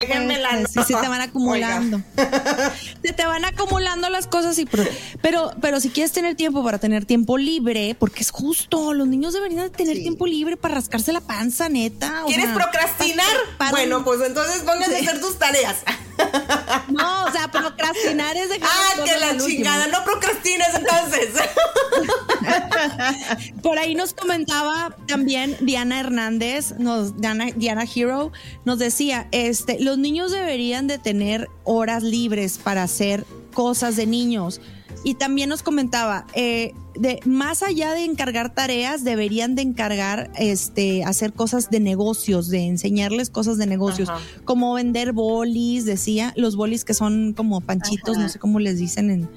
Déjenme la Pues, sí, se te van [LAUGHS] acumulando. se te van acumulando las cosas y pero, pero si quieres tener tiempo para tener tiempo libre, porque es justo, los niños deberían de tener Sí. tiempo libre para rascarse la panza, neta. o ¿Quieres sea, procrastinar? para- Bueno, pues entonces pónganse a hacer tus tareas. [LAUGHS] No, o sea, procrastinar es dejar Ah, que la último. chingada. No procrastines entonces. [LAUGHS] Por ahí nos comentaba también Diana Hernández, nos, Diana, Diana Hero, nos decía, este, los niños deberían de tener horas libres para hacer cosas de niños. Y también nos comentaba, eh, de, más allá de encargar tareas, deberían de encargar, este, hacer cosas de negocios, de enseñarles cosas de negocios, Ajá. como vender bolis, decía, los bolis que son como panchitos, Ajá. no sé cómo les dicen en,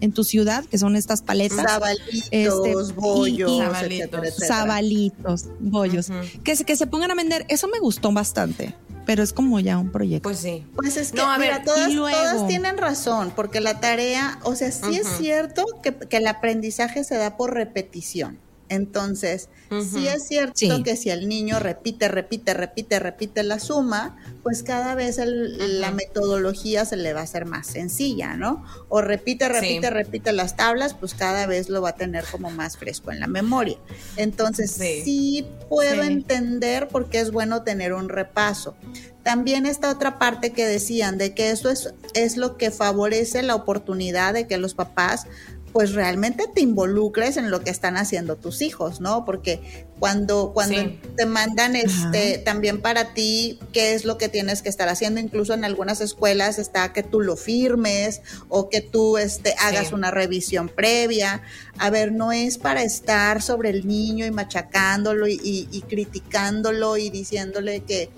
en tu ciudad, que son estas paletas. Sabalitos, Este, bollos, y- y- Sabalitos. etcétera, etcétera. Sabalitos, bollos, que, se, que se pongan a vender. Eso me gustó bastante, pero es como ya un proyecto. Pues sí. Pues es que, No, a mira, ver, todas, luego- todas tienen razón, porque la tarea, o sea, sí es cierto que, que el aprendizaje se da por repetición. Entonces, sí es cierto Sí. que si el niño repite, repite, repite, repite la suma, pues cada vez el- la metodología se le va a hacer más sencilla, ¿no? O repite, repite, Sí. repite las tablas, pues cada vez lo va a tener como más fresco en la memoria. Entonces, Sí. sí, puedo entender por qué es bueno tener un repaso. También esta otra parte que decían de que eso es, es lo que favorece la oportunidad de que los papás pues realmente te involucres en lo que están haciendo tus hijos, ¿no? Porque cuando, cuando Sí. te mandan este también para ti qué es lo que tienes que estar haciendo, incluso en algunas escuelas está que tú lo firmes o que tú este, hagas Sí. una revisión previa. A ver, no es para estar sobre el niño y machacándolo y, y- y criticándolo y diciéndole que,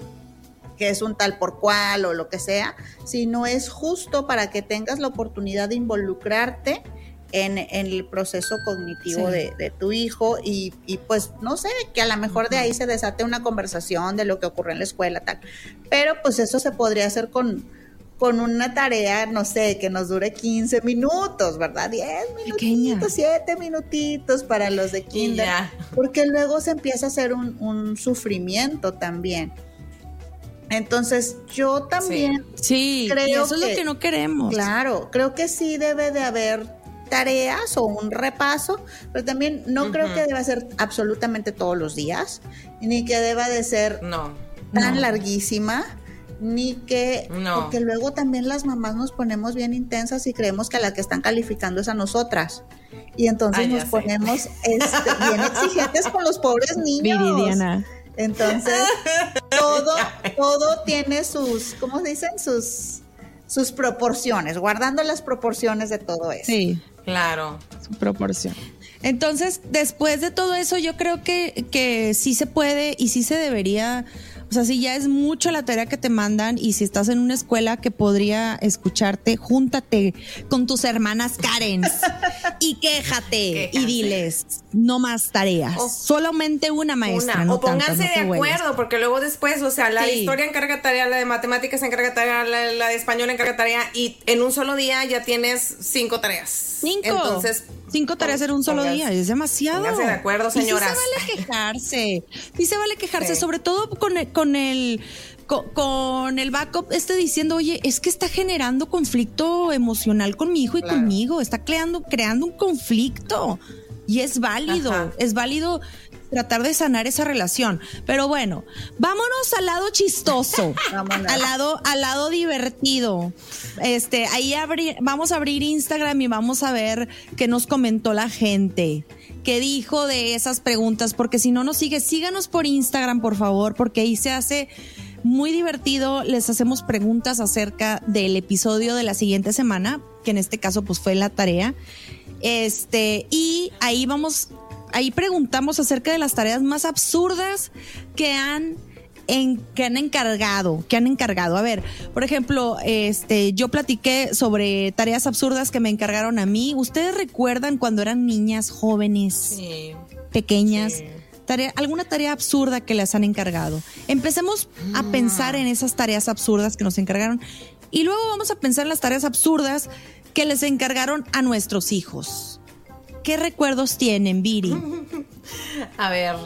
que es un tal por cual o lo que sea, sino es justo para que tengas la oportunidad de involucrarte en, en el proceso cognitivo Sí. de, de tu hijo y, y, pues no sé, que a lo mejor de ahí se desate una conversación de lo que ocurre en la escuela, tal. Pero pues eso se podría hacer con, con una tarea, no sé, que nos dure 15 minutos, ¿verdad? 10 Pequeña. minutitos, 7 minutitos para los de kinder. Porque luego se empieza a hacer un, un sufrimiento también. Entonces, yo también sí, y creo eso es lo que- que no queremos. Claro, creo que sí debe de haber tareas o un repaso, pero también no creo que deba ser absolutamente todos los días, ni que deba de ser No. tan No. larguísima, ni que, No. porque luego también las mamás nos ponemos bien intensas y creemos que a la que están calificando es a nosotras. Y entonces nos sé. ponemos este, bien exigentes con los pobres [LAUGHS] niños. Viridiana. Entonces, [LAUGHS] todo, todo tiene sus, ¿cómo se dicen? Sus, sus proporciones, guardando las proporciones de todo eso. Sí. Claro. su proporción. Entonces, después de todo eso, yo creo que, que sí se puede y sí se debería, o sea, si ya es mucho la tarea que te mandan y si estás en una escuela que podría escucharte, júntate con tus hermanas Karen [LAUGHS] y quéjate y diles, no más tareas, O- solamente una maestra. Una. no o pónganse tantas, no te de acuerdo, porque luego después, o sea, la de historia encarga tarea, la de matemáticas encarga tarea, la, la de español encarga tarea, y en un solo día ya tienes cinco tareas. Cinco. Entonces, Cinco tareas en un solo día, es demasiado. pónganse de acuerdo, Y sí señoras. se vale quejarse. Sí se vale quejarse, Sí. sobre todo con el, con el co- con el backup este diciendo, oye, es que está generando conflicto emocional con mi hijo y Claro. conmigo, está creando, creando un conflicto. Y es válido, Ajá. es válido tratar de sanar esa relación. Pero bueno, vámonos al lado chistoso, [LAUGHS] Vámonos. al lado, al lado divertido. Este, ahí abri- vamos a abrir Instagram y vamos a ver qué nos comentó la gente. ¿Qué dijo de esas preguntas? Porque si no nos sigue, síganos por Instagram, por favor, porque ahí se hace muy divertido. Les hacemos preguntas acerca del episodio de la siguiente semana, que en este caso pues fue la tarea. Este, y ahí vamos ahí preguntamos acerca de las tareas más absurdas que han en, que han encargado, que han encargado. A ver, por ejemplo, este, yo platiqué sobre tareas absurdas que me encargaron a mí. ¿Ustedes recuerdan cuando eran niñas jóvenes, Sí. pequeñas? Sí. Tarea, alguna tarea absurda que les han encargado. Empecemos a Mm. pensar en esas tareas absurdas que nos encargaron y luego vamos a pensar en las tareas absurdas que les encargaron a nuestros hijos. ¿Qué recuerdos tienen, Viri? A ver,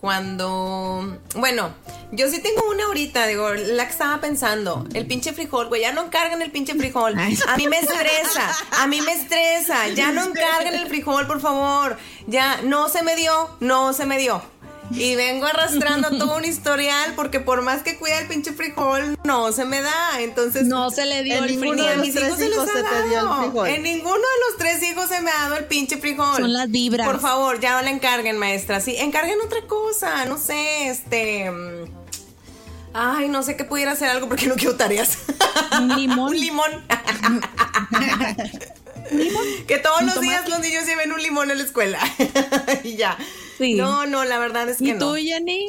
cuando. Bueno, yo sí tengo una ahorita, digo, la que estaba pensando. El pinche frijol, güey, ya no encargan el pinche frijol. A mí me estresa, a mí me estresa. Ya no encargan el frijol, por favor. Ya, no se me dio, no se me dio. Y vengo arrastrando [LAUGHS] todo un historial porque por más que cuida el pinche frijol, no se me da. Entonces. No se le dio En el ninguno Ni de a frijol. los mis tres hijos se te dio el dado. frijol. En ninguno de los tres hijos se me ha dado el pinche frijol. Son las vibras. Por favor, ya no la encarguen, maestra. Sí, encarguen otra cosa. No sé, este. Ay, no sé qué pudiera hacer algo porque no quiero tareas. Un limón. [LAUGHS] un [LAUGHS] limón. Que todos los días los niños lleven un limón a la escuela. y ya. Sí. No, no, la verdad es que ¿Y no. tú, Jenny?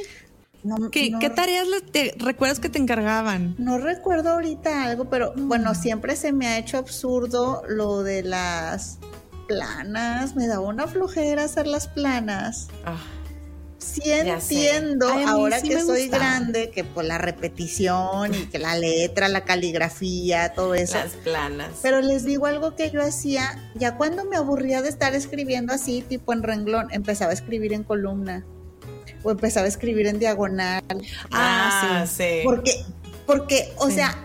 No, ¿Qué, no- qué tareas te recuerdas que te encargaban? No recuerdo ahorita algo, pero bueno, siempre se me ha hecho absurdo lo de las planas. Me daba una flojera hacer las planas. Ah, Sí entiendo Ay, ahora sí que soy grande que por la repetición y que la letra, la caligrafía, todo eso. las planas. Pero les digo algo que yo hacía, ya cuando me aburría de estar escribiendo así, tipo en renglón, empezaba a escribir en columna o empezaba a escribir en diagonal. ah, sí. Porque, porque, o Sí. sea,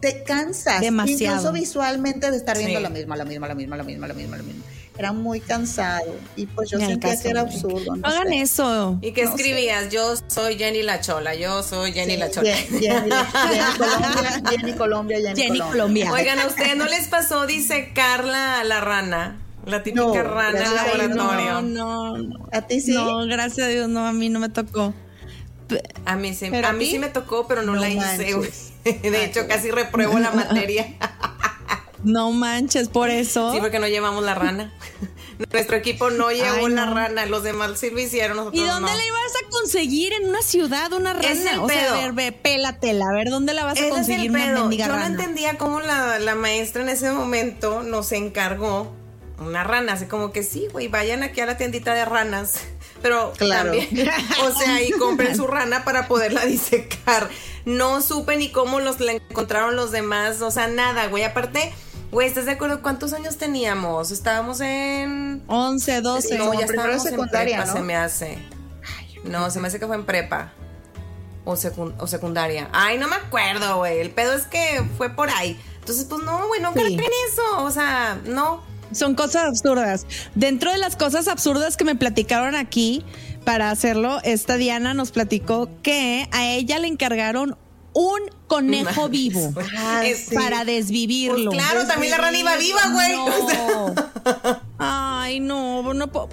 te cansas. Demasiado. Incluso visualmente de estar viendo lo mismo, lo mismo, lo mismo, lo mismo, lo mismo, lo mismo. Era muy cansado. Y pues yo sentía caso, que era absurdo. No hagan sé. eso. ¿Y qué No sé. escribías? Yo soy Jenny la Chola, yo soy Jenny Sí, la Chola. Jenny, Jenny- Jenny Colombia, [LAUGHS] Jenny Colombia, Jenny, Jenny Colombia. Colombia. Oigan, ¿a ustedes no les pasó? Dice Carla la rana, la típica No, rana Dios, laboratorio. No, no, no. ¿A ti sí? No, gracias a Dios, no, a mí no me tocó. A mí sí, ¿Pero a mí sí me tocó, pero no, No la hice. güey. [LAUGHS] De hecho, casi repruebo la materia. [LAUGHS] No manches, por eso. Sí, porque no llevamos la rana. [LAUGHS] Nuestro equipo no llevó Ay, la no. rana, los demás sí lo hicieron, nosotros ¿Y dónde no. la ibas a conseguir? ¿En una ciudad, una rana? Es el o sea, pedo. a ver, ve, pélatela, a ver, ¿dónde la vas a conseguir una mendiga Yo no entendía cómo la, la maestra en ese momento nos encargó una rana. Así como que sí, güey, vayan aquí a la tiendita de ranas. [LAUGHS] Pero Claro. también, [LAUGHS] o sea, y compren su rana para poderla disecar. No supe ni cómo los la encontraron los demás. O sea, nada, güey. Aparte, güey, ¿estás de acuerdo cuántos años teníamos? Estábamos en 11, 12. no, ya estábamos en prepa, ¿no? se me hace. No, se me hace que fue en prepa. O, secun- o secundaria. Ay, no me acuerdo, güey. El pedo es que fue por ahí. Entonces, pues no, güey, no Sí. creen eso. O sea, no. Son cosas absurdas. Dentro de las cosas absurdas que me platicaron aquí para hacerlo, esta Diana nos platicó que a ella le encargaron un conejo vivo. Ah, para desvivirlo. Pues claro, también la rana iba viva, güey. No. [LAUGHS] Ay, no,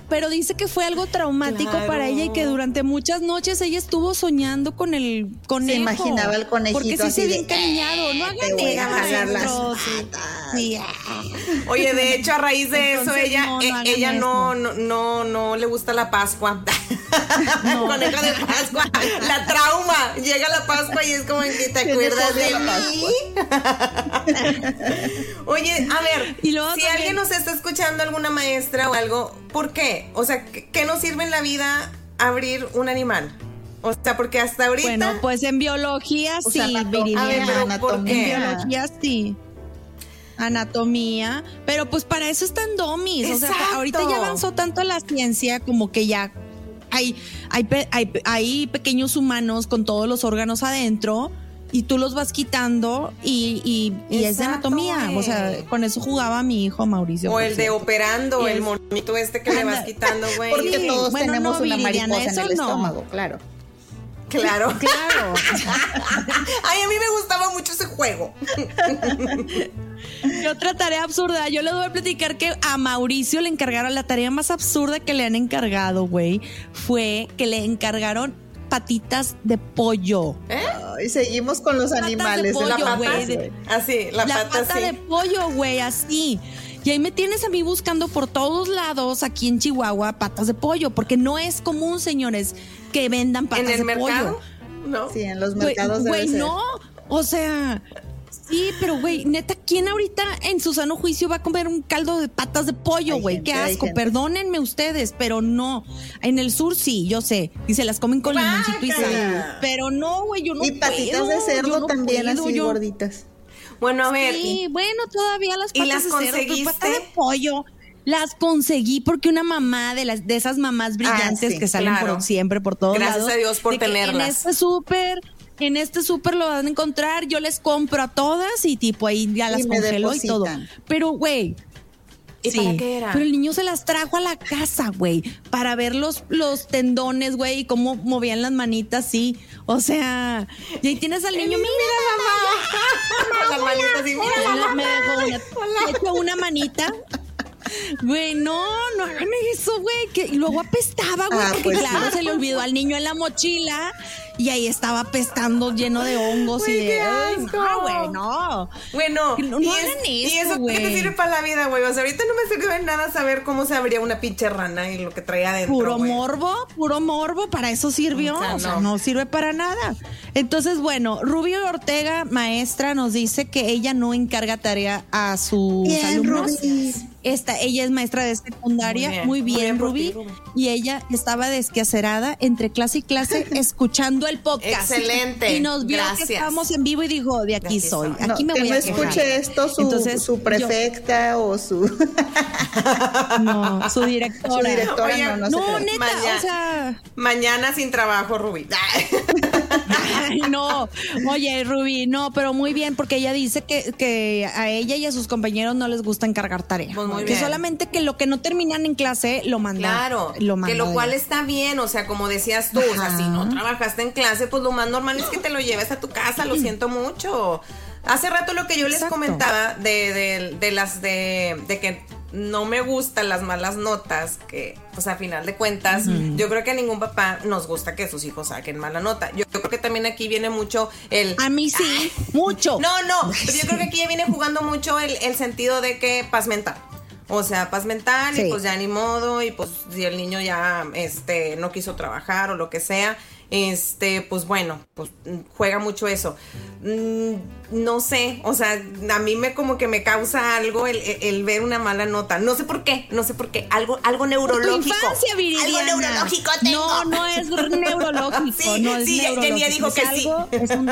pero dice que fue algo traumático Claro. para ella y que durante muchas noches ella estuvo soñando con el conejo. imaginaba el conejito Porque sí así se ve encariñado. No "Eh, hagan te voy a las. Sí, ah. Oye, de hecho, a raíz de eso, ella, no, no eh, hagan ella no, no, no, no le gusta la Pascua. [LAUGHS] Coneja de Pascua. La trauma. Llega la Pascua y es como que te acuerdas de mí. [LAUGHS] Oye, a ver, Y luego si también- alguien nos está escuchando, alguna maestra o algo, ¿por qué? O sea, ¿qué, nos sirve en la vida abrir un animal? O sea, porque hasta ahorita. Bueno, pues en biología O sí. En biología sí. Anatomía, pero pues para eso están domis. O sea, ahorita ya avanzó tanto la ciencia como que ya hay, hay, hay pequeños humanos con todos los órganos adentro y tú los vas quitando y, y, y es de anatomía. O sea, con eso jugaba mi hijo Mauricio. o el de cierto. operando, el es- monito este que le vas quitando, güey. [LAUGHS] Porque Sí, todos bueno, tenemos no, una Viridiana, mariposa en el no. estómago, claro. Claro. [LAUGHS] Claro. [LAUGHS] Ay, a mí me gustaba mucho ese juego. Y otra tarea absurda. Yo le voy a platicar que a Mauricio le encargaron la tarea más absurda que le han encargado, güey. Fue que le encargaron patitas de pollo. ¿Eh? Ay, seguimos con los Patas de animales. pollo, La pata, de- así, la, la pata, pata así. de pollo, güey, así. Y ahí me tienes a mí buscando por todos lados aquí en Chihuahua patas de pollo, porque no es común, señores, que vendan patas ¿En el de mercado? pollo. No. Sí, en los mercados debe güey, ser. no. O sea, sí, pero güey, neta, ¿quién ahorita en su sano juicio va a comer un caldo de patas de pollo, Hay güey? Qué asco. Perdónenme ustedes, pero no. En el sur sí, yo sé. Y se las comen con limoncito y sal. Pero no, güey, yo no y patitas puedo, de cerdo no también puedo, así yo- gorditas. Bueno, a ver. Sí, bueno, todavía las ¿Y patas las de cerdo, pero conseguiste? patas de pollo. Las conseguí porque una mamá de las de esas mamás brillantes Ah, sí, que salen claro. por siempre por todos Gracias lados. a Dios por de que tenerlas. En este súper, en este súper lo van a encontrar. Yo les compro a todas y tipo ahí ya las Y me congelo y todo. Pero güey. ¿Y sí, para qué era? Pero el niño se las trajo a la casa, güey, para ver los, los tendones, güey, y cómo movían las manitas, sí. O sea, y ahí tienes al niño, mira, [LAUGHS] Las manitas así, mira, Mira, mamá. me dejó una, una manita. Güey, no, no hagan eso, güey. Que y luego apestaba, güey, Ah, porque pues claro, sí. se le olvidó al niño en la mochila y ahí estaba apestando lleno de hongos y de. qué Ay, asco. No, güey, no. Bueno, No- no y, hagan y eso, eso qué te sirve para la vida, güey. O sea, ahorita no me sirve de nada saber cómo se abría una pinche rana y lo que traía adentro. Puro morbo, puro morbo, para eso sirvió, O sea, o sea, no. no sirve para nada. Entonces, bueno, Rubio Ortega, maestra, nos dice que ella no encarga tarea a sus Bien, alumnos. Rubí. Esta, ella es maestra de secundaria, Muy muy bien, muy ti, Rubí. y ella estaba desquacerada entre clase y clase [LAUGHS] escuchando el podcast. Excelente, Y nos vio gracias. que estábamos en vivo y dijo, de aquí, soy, aquí No, me que voy no a quejar. escuche esto su, Entonces, su yo- prefecta o su, [LAUGHS] no, su su directora. directora, Oye, no, no, no, neta, Mañana- o sea... Mañana sin trabajo, Rubí. [LAUGHS] Ay, no, oye, Rubí, no, pero muy bien, porque ella dice que, que a ella y a sus compañeros no les gusta encargar tarea. Pues muy que bien. solamente que lo que no terminan en clase lo mandan. Claro, lo que mandan lo cual está bien, o sea, como decías tú, o sea, si no trabajaste en clase, pues lo más normal es que te lo lleves a tu casa, lo siento mucho. Hace rato lo que yo les Exacto. comentaba de, de- de las de, de que no me gustan las malas notas, que pues a final de cuentas, yo creo que a ningún papá nos gusta que sus hijos saquen mala nota. Yo, creo que también aquí viene mucho el... A mí sí, mucho. No, no, pero yo creo que aquí ya viene jugando mucho el, el sentido de que paz mental. O sea, paz mental y pues ya ni modo y pues si el niño ya este no quiso trabajar o lo que sea, este pues bueno, pues mm, juega mucho eso. Mm, no sé, o sea, a mí me como que me causa algo el, ver una mala nota. No sé por qué, no sé por qué, algo algo Tu neurológico. infancia, Viridiana. Algo neurológico tengo. No, no es [LAUGHS] neurológico. Sí, no es sí, neurológico. dijo Es que sí. algo- es un-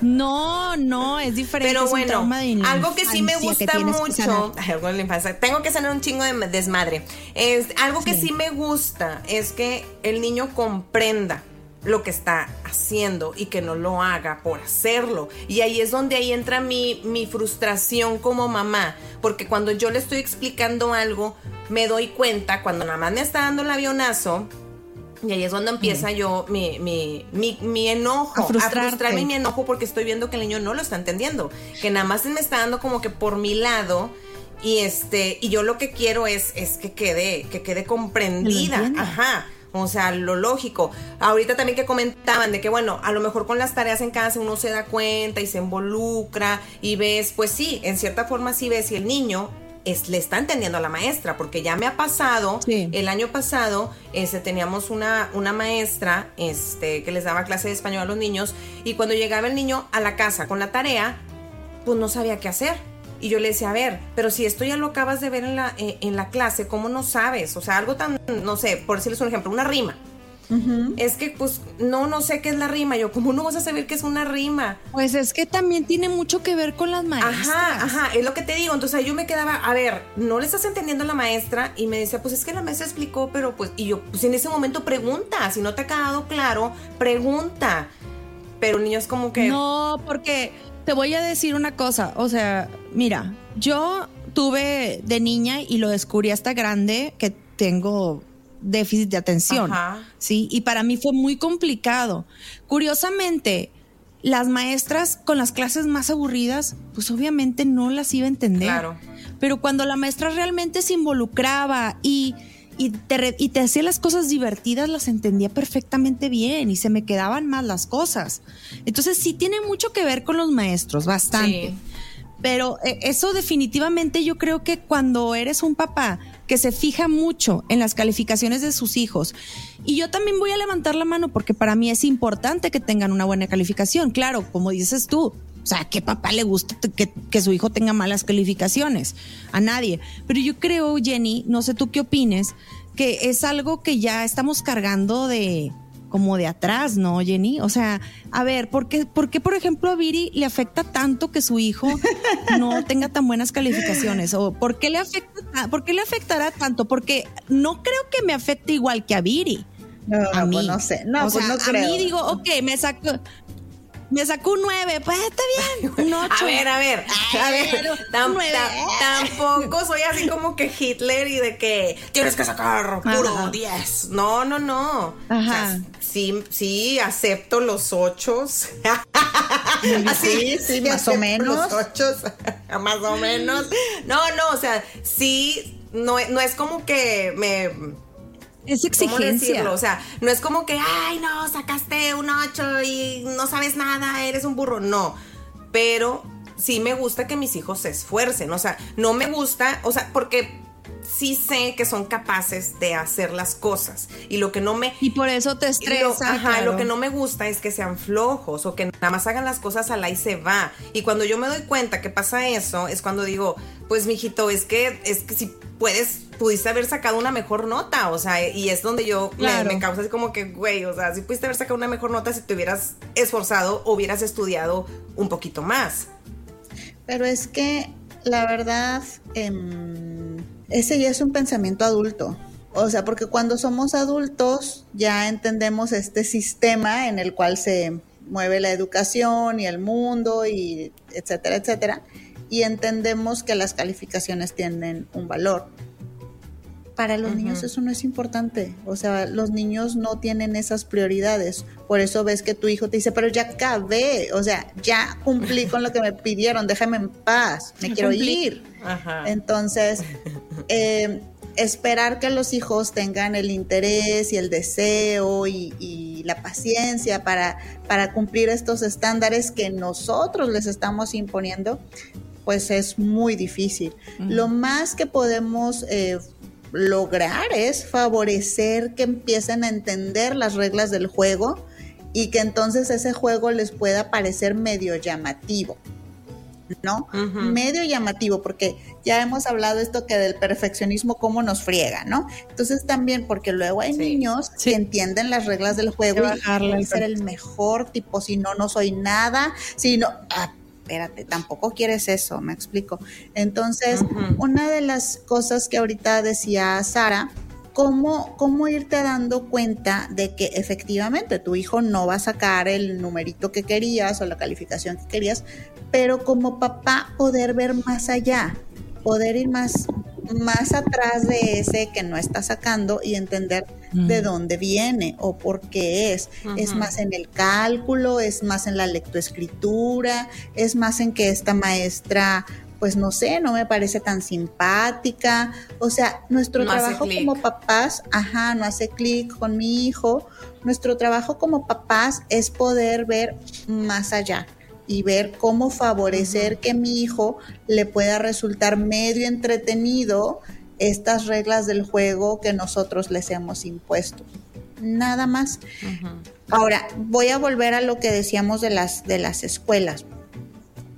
no, no, es diferente. Pero un bueno, algo que sí me gusta mucho, ay, algo de la infancia, tengo que sanar un chingo de desmadre. Es algo que sí me gusta es que el niño comprenda lo que está haciendo y que no lo haga por hacerlo. Y ahí es donde ahí entra mi, mi frustración como mamá, porque cuando yo le estoy explicando algo, me doy cuenta, cuando nada más me está dando el avionazo, y ahí es donde empieza yo mi, mi, mi, mi enojo, A frustrarme y mi enojo porque estoy viendo que el niño no lo está entendiendo, que nada más me está dando como que por mi lado y este y yo lo que quiero es es que quede que quede comprendida, ajá. O sea, lo lógico. Ahorita también que comentaban de que, bueno, a lo mejor con las tareas en casa uno se da cuenta y se involucra y ves, pues sí, en cierta forma sí ves si el niño es, le está entendiendo a la maestra, porque ya me ha pasado, Sí. el año pasado este, teníamos una, una maestra este, que les daba clase de español a los niños y cuando llegaba el niño a la casa con la tarea, pues no sabía qué hacer. Y yo le decía, a ver, pero si esto ya lo acabas de ver en la, eh, en la clase, ¿cómo no sabes? O sea, algo tan, no sé, por decirles un ejemplo, una rima. Es que, pues, no, no sé qué es la rima. Yo, ¿cómo no vas a saber qué es una rima? Pues es que también tiene mucho que ver con las maestras. Ajá, ajá, es lo que te digo. Entonces yo me quedaba, a ver, no le estás entendiendo a la maestra y me decía, pues es que la maestra explicó, pero pues, y yo, pues en ese momento pregunta, si no te ha quedado claro, pregunta. Pero el niño es como que... No, porque te voy a decir una cosa, o sea, mira, yo tuve de niña y lo descubrí hasta grande que tengo déficit de atención, Ajá. ¿sí? Y para mí fue muy complicado. Curiosamente, las maestras con las clases más aburridas, pues obviamente no las iba a entender. Claro. Pero cuando la maestra realmente se involucraba y, y te, y te hacía las cosas divertidas, las entendía perfectamente bien y se me quedaban más las cosas. Entonces sí tiene mucho que ver con los maestros, bastante. Pero eh, eso definitivamente yo creo que cuando eres un papá que se fija mucho en las calificaciones de sus hijos, y yo también voy a levantar la mano porque para mí es importante que tengan una buena calificación, claro, como dices tú, o sea, ¿a qué papá le gusta que, que, su hijo tenga malas calificaciones? A nadie. Pero yo creo, Jenny, no sé tú qué opines, que es algo que ya estamos cargando de como de atrás, ¿no, Jenny? O sea, a ver, ¿por qué, por, qué, por ejemplo, a Viri le afecta tanto que su hijo no tenga tan buenas calificaciones? ¿O por qué le afecta, por qué le afectará tanto? Porque no creo que me afecte igual que a Viri. No, a mí. Pues no sé. No, pues no creo. A mí digo, ok, me saco, me sacó un 9, pues está bien, [LAUGHS] un 8. A ver, a ver, a ver, [LAUGHS] tampoco soy así como que Hitler y de que tienes que sacar puro 10. No, no, no. Ajá. sí, sí, acepto los 8. [LAUGHS] así, sí, más o menos. Los 8, más o menos. No, no, o sea, sí, no, no es como que me es exigencia. O sea, no es como que, ay, no, sacaste un 8 y no sabes nada, eres un burro. No, pero sí me gusta que mis hijos se esfuercen. O sea, no me gusta, o sea, porque sí sé que son capaces de hacer las cosas. Y lo que no me. Y por eso te estresa. ajá, lo que no me gusta es que sean flojos o que nada más hagan las cosas a la y se va. Y cuando yo me doy cuenta que pasa eso, es cuando digo, pues mijito, es que, es que si puedes, pudiste haber sacado una mejor nota. O sea, y es donde yo me, causa así como que, güey, o sea, si pudiste haber sacado una mejor nota si te hubieras esforzado o hubieras estudiado un poquito más. Pero es que, la verdad, eh, ese ya es un pensamiento adulto. O sea, porque cuando somos adultos ya entendemos este sistema en el cual se mueve la educación y el mundo y etcétera, etcétera, y entendemos que las calificaciones tienen un valor. Para los niños eso no es importante, o sea, los niños no tienen esas prioridades, por eso ves que tu hijo te dice, pero ya acabé, o sea, ya cumplí con lo que me pidieron, déjame en paz, me [LAUGHS] quiero ir. Entonces, [LAUGHS] eh, esperar que los hijos tengan el interés y el deseo y, la paciencia para, para, cumplir estos estándares que nosotros les estamos imponiendo, pues es muy difícil. Lo más que podemos eh, lograr es favorecer que empiecen a entender las reglas del juego y que entonces ese juego les pueda parecer medio llamativo. ¿no? Medio llamativo, porque ya hemos hablado esto que del perfeccionismo, cómo nos friega, ¿no? Entonces también, porque luego hay niños que entienden las reglas del juego y ser el mejor tipo, si no, no soy nada, si no, ah, espérate, tampoco quieres eso, me explico. Entonces, una de las cosas que ahorita decía Sara, cómo, cómo irte dando cuenta de que efectivamente tu hijo no va a sacar el numerito que querías o la calificación que querías, pero como papá poder ver más allá, poder ir más, más atrás de ese que no está sacando y entender de dónde viene o por qué es. Es más en el cálculo, es más en la lectoescritura, es más en que esta maestra pues no sé, no me parece tan simpática. O sea, nuestro trabajo como papás, ajá, no hace clic con mi hijo. Nuestro trabajo como papás es poder ver más allá y ver cómo favorecer que mi hijo le pueda resultar medio entretenido estas reglas del juego que nosotros les hemos impuesto. Nada más. Ahora, voy a volver a lo que decíamos de las, de las escuelas.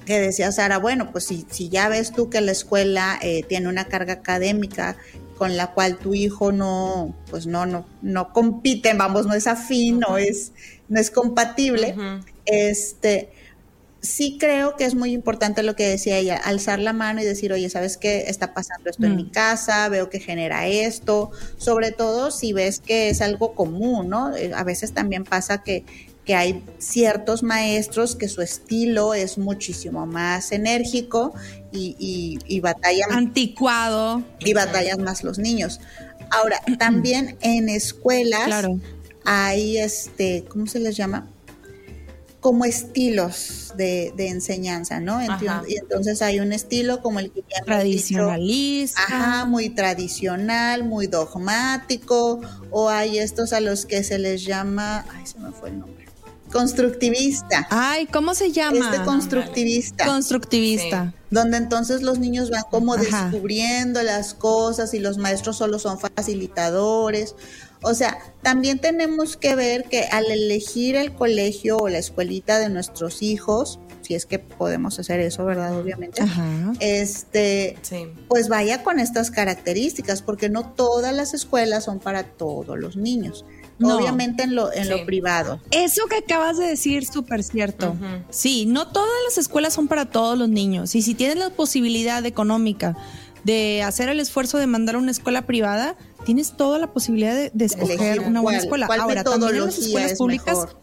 Que decía Sara, bueno, pues si, si ya ves tú que la escuela eh, tiene una carga académica con la cual tu hijo no, pues no, no, no compite, vamos, no es afín, no es, no es compatible, este, sí creo que es muy importante lo que decía ella, alzar la mano y decir, oye, ¿sabes qué? Está pasando esto en mi mm. casa, veo que genera esto, sobre todo si ves que es algo común, ¿no? Eh, a veces también pasa que que hay ciertos maestros que su estilo es muchísimo más enérgico y, y, batallan. Anticuado. Y batallan más los niños. Ahora, también en escuelas hay este, ¿cómo se les llama? Como estilos de, de enseñanza, ¿no? Ajá. Y entonces hay un estilo como el que ya dicho, Tradicionalista. Ajá, muy tradicional, muy dogmático, o hay estos a los que se les llama, ay, se me fue el nombre, constructivista. Ay, ¿cómo se llama? Este constructivista. Constructivista. donde entonces los niños van como Ajá. descubriendo las cosas y los maestros solo son facilitadores. O sea, también tenemos que ver que al elegir el colegio o la escuelita de nuestros hijos, si es que podemos hacer eso, ¿verdad? Obviamente. Ajá. Este, Sí. pues vaya con estas características, porque no todas las escuelas son para todos los niños. No. Obviamente en lo, en Sí. lo privado. Eso que acabas de decir, súper cierto. Sí, no todas las escuelas son para todos los niños. Y si tienes la posibilidad económica de hacer el esfuerzo de mandar a una escuela privada, tienes toda la posibilidad de, de escoger Elegir una buena cuál- escuela. cuál Ahora, también en las escuelas es públicas, mejor.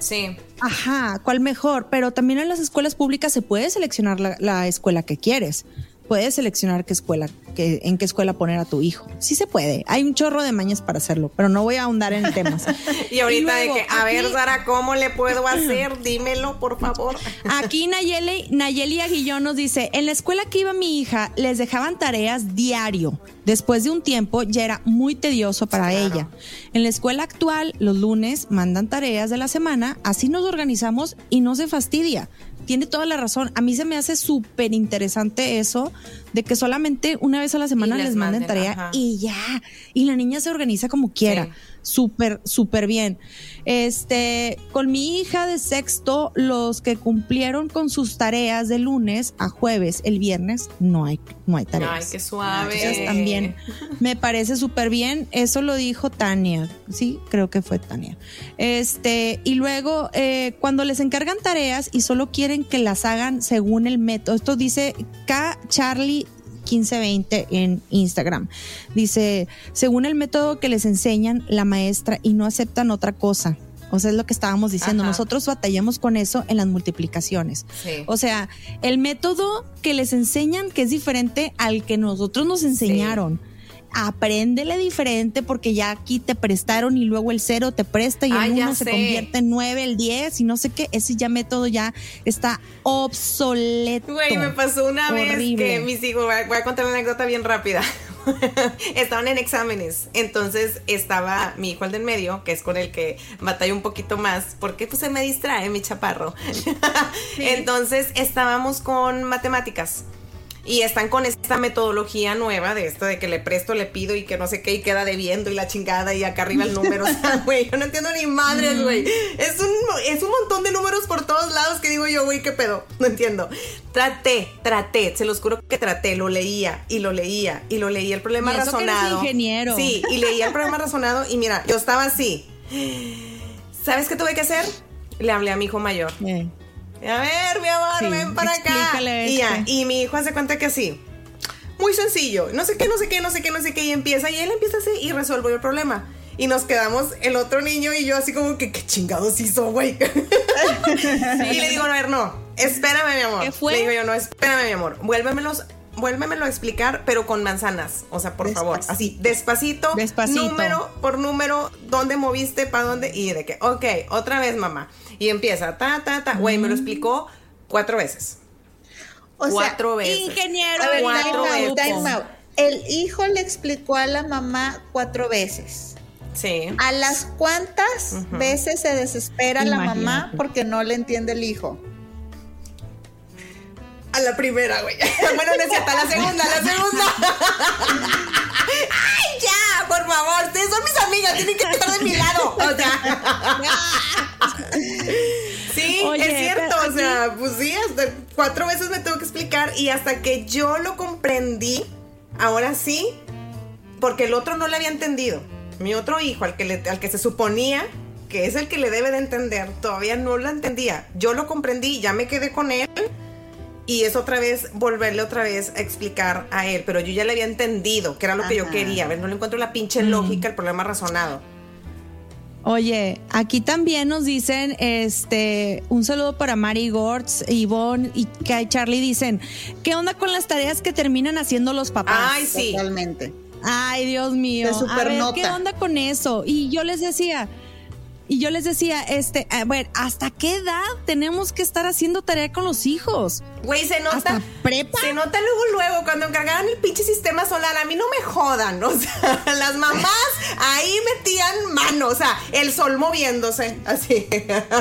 Sí. ajá, ¿cuál mejor? Pero también en las escuelas públicas se puede seleccionar la, la escuela que quieres. Puedes seleccionar qué escuela, qué, en qué escuela poner a tu hijo. Sí se puede. Hay un chorro de mañas para hacerlo, pero no voy a ahondar en temas. [LAUGHS] Y ahorita luego, de que, a ver, Sara, ¿cómo le puedo [CLEARS THROAT] hacer? Dímelo, por favor. Aquí Nayeli, Nayeli Aguillón nos dice, en la escuela que iba mi hija les dejaban tareas diario. Después de un tiempo ya era muy tedioso para ella. En la escuela actual, los lunes mandan tareas de la semana, así nos organizamos y no se fastidia. Tiene toda la razón. A mí se me hace súper interesante eso de que solamente una vez a la semana les les manden manden, tarea ajá. y ya. Y la niña se organiza como quiera Sí. Súper, súper bien. Este, con mi hija de sexto, los que cumplieron con sus tareas de lunes a jueves, el viernes, no hay, no hay tareas. Ay, qué suave. Entonces también me parece súper bien. Eso lo dijo Tania. Sí, creo que fue Tania. Este, y luego, eh, cuando les encargan tareas y solo quieren que las hagan según el método, esto dice K. Charlie 1520 en Instagram. Dice, según el método que les enseñan la maestra y no aceptan otra cosa. O sea, es lo que estábamos diciendo. Ajá. Nosotros batallamos con eso en las multiplicaciones. Sí. O sea, el método que les enseñan que es diferente al que nosotros nos enseñaron. Apréndele diferente porque ya aquí te prestaron y luego el cero te presta y Ah, el ya uno se sé. convierte en nueve, el diez y no sé qué. Ese ya método ya está obsoleto. Güey, me pasó una Horrible. vez que mis hijos, voy a, contar una anécdota bien rápida. [LAUGHS] Estaban en exámenes, entonces estaba mi hijo el del medio, que es con el que batalla un poquito más, porque pues se me distrae mi chaparro. [LAUGHS] Entonces estábamos con matemáticas. Y están con esta metodología nueva de esto de que le presto, le pido y que no sé qué y queda debiendo y la chingada y acá arriba el número. O sea, [LAUGHS] güey, yo no entiendo ni madres, güey. Es un, es un montón de números por todos lados que digo yo, güey, qué pedo. No entiendo. Traté, traté, se los juro que traté, lo leía y lo leía y lo leía el problema Y eso que eres razonado. ingeniero. Sí, y leía el problema [LAUGHS] razonado y mira, yo estaba así. ¿Sabes qué tuve que hacer? Le hablé a mi hijo mayor. Eh, A ver, mi amor, Sí, ven para acá. Y ya, y mi hijo hace cuenta que así. Muy sencillo. No sé qué, no sé qué, no sé qué, no sé qué. Y empieza, y él empieza así y resuelve el problema. Y nos quedamos el otro niño y yo así como que, ¿qué chingados hizo, güey? [LAUGHS] Y le digo, a ver, no, espérame, mi amor. ¿Qué fue? Le digo yo, no, espérame, mi amor. Vuélvemelos, vuélvemelo a explicar, pero con manzanas. O sea, por favor, así, despacito. Despacito. Número por número, dónde moviste, para dónde. Y de que, ok, otra vez, mamá. Y empieza, ta, ta, ta. Güey, me lo explicó cuatro veces. O sea, cuatro veces. ingeniero, A ver, Cuatro time out, veces. time out. El hijo le explicó a la mamá cuatro veces. Sí. ¿A las cuántas veces se desespera la mamá porque no le entiende el hijo? A la primera, güey. [LAUGHS] bueno, no es cierto, a la segunda, a la segunda. [LAUGHS] ¡Ay, ya! Por favor, ustedes son mis amigas, tienen que estar de mi lado. O sea. [LAUGHS] sí, Oye, es cierto. O sea, pues sí, hasta cuatro veces me tuvo que explicar y hasta que yo lo comprendí, ahora sí, porque el otro no le había entendido. Mi otro hijo, al que, le- al que se suponía que es el que le debe de entender, todavía no lo entendía. Yo lo comprendí, ya me quedé con él y es otra vez volverle otra vez a explicar a él, pero yo ya le había entendido que era lo que yo quería. A ver, no le encuentro la pinche lógica, el problema razonado. Oye, aquí también nos dicen, este, un saludo para Mari Gortz, Ivonne y Kai Charlie dicen, ¿qué onda con las tareas que terminan haciendo los papás? Ay, sí. Totalmente. Ay, Dios mío. A ver. ¿qué onda con eso? Y yo les decía, y yo les decía, este, a ver, ¿hasta qué edad tenemos que estar haciendo tarea con los hijos? Güey, se nota. ¿Hasta prepa? Se nota luego, luego, cuando encargaban el pinche sistema solar. A mí no me jodan. [LAUGHS] O sea, las mamás ahí metían mano. O sea, el sol moviéndose. Así.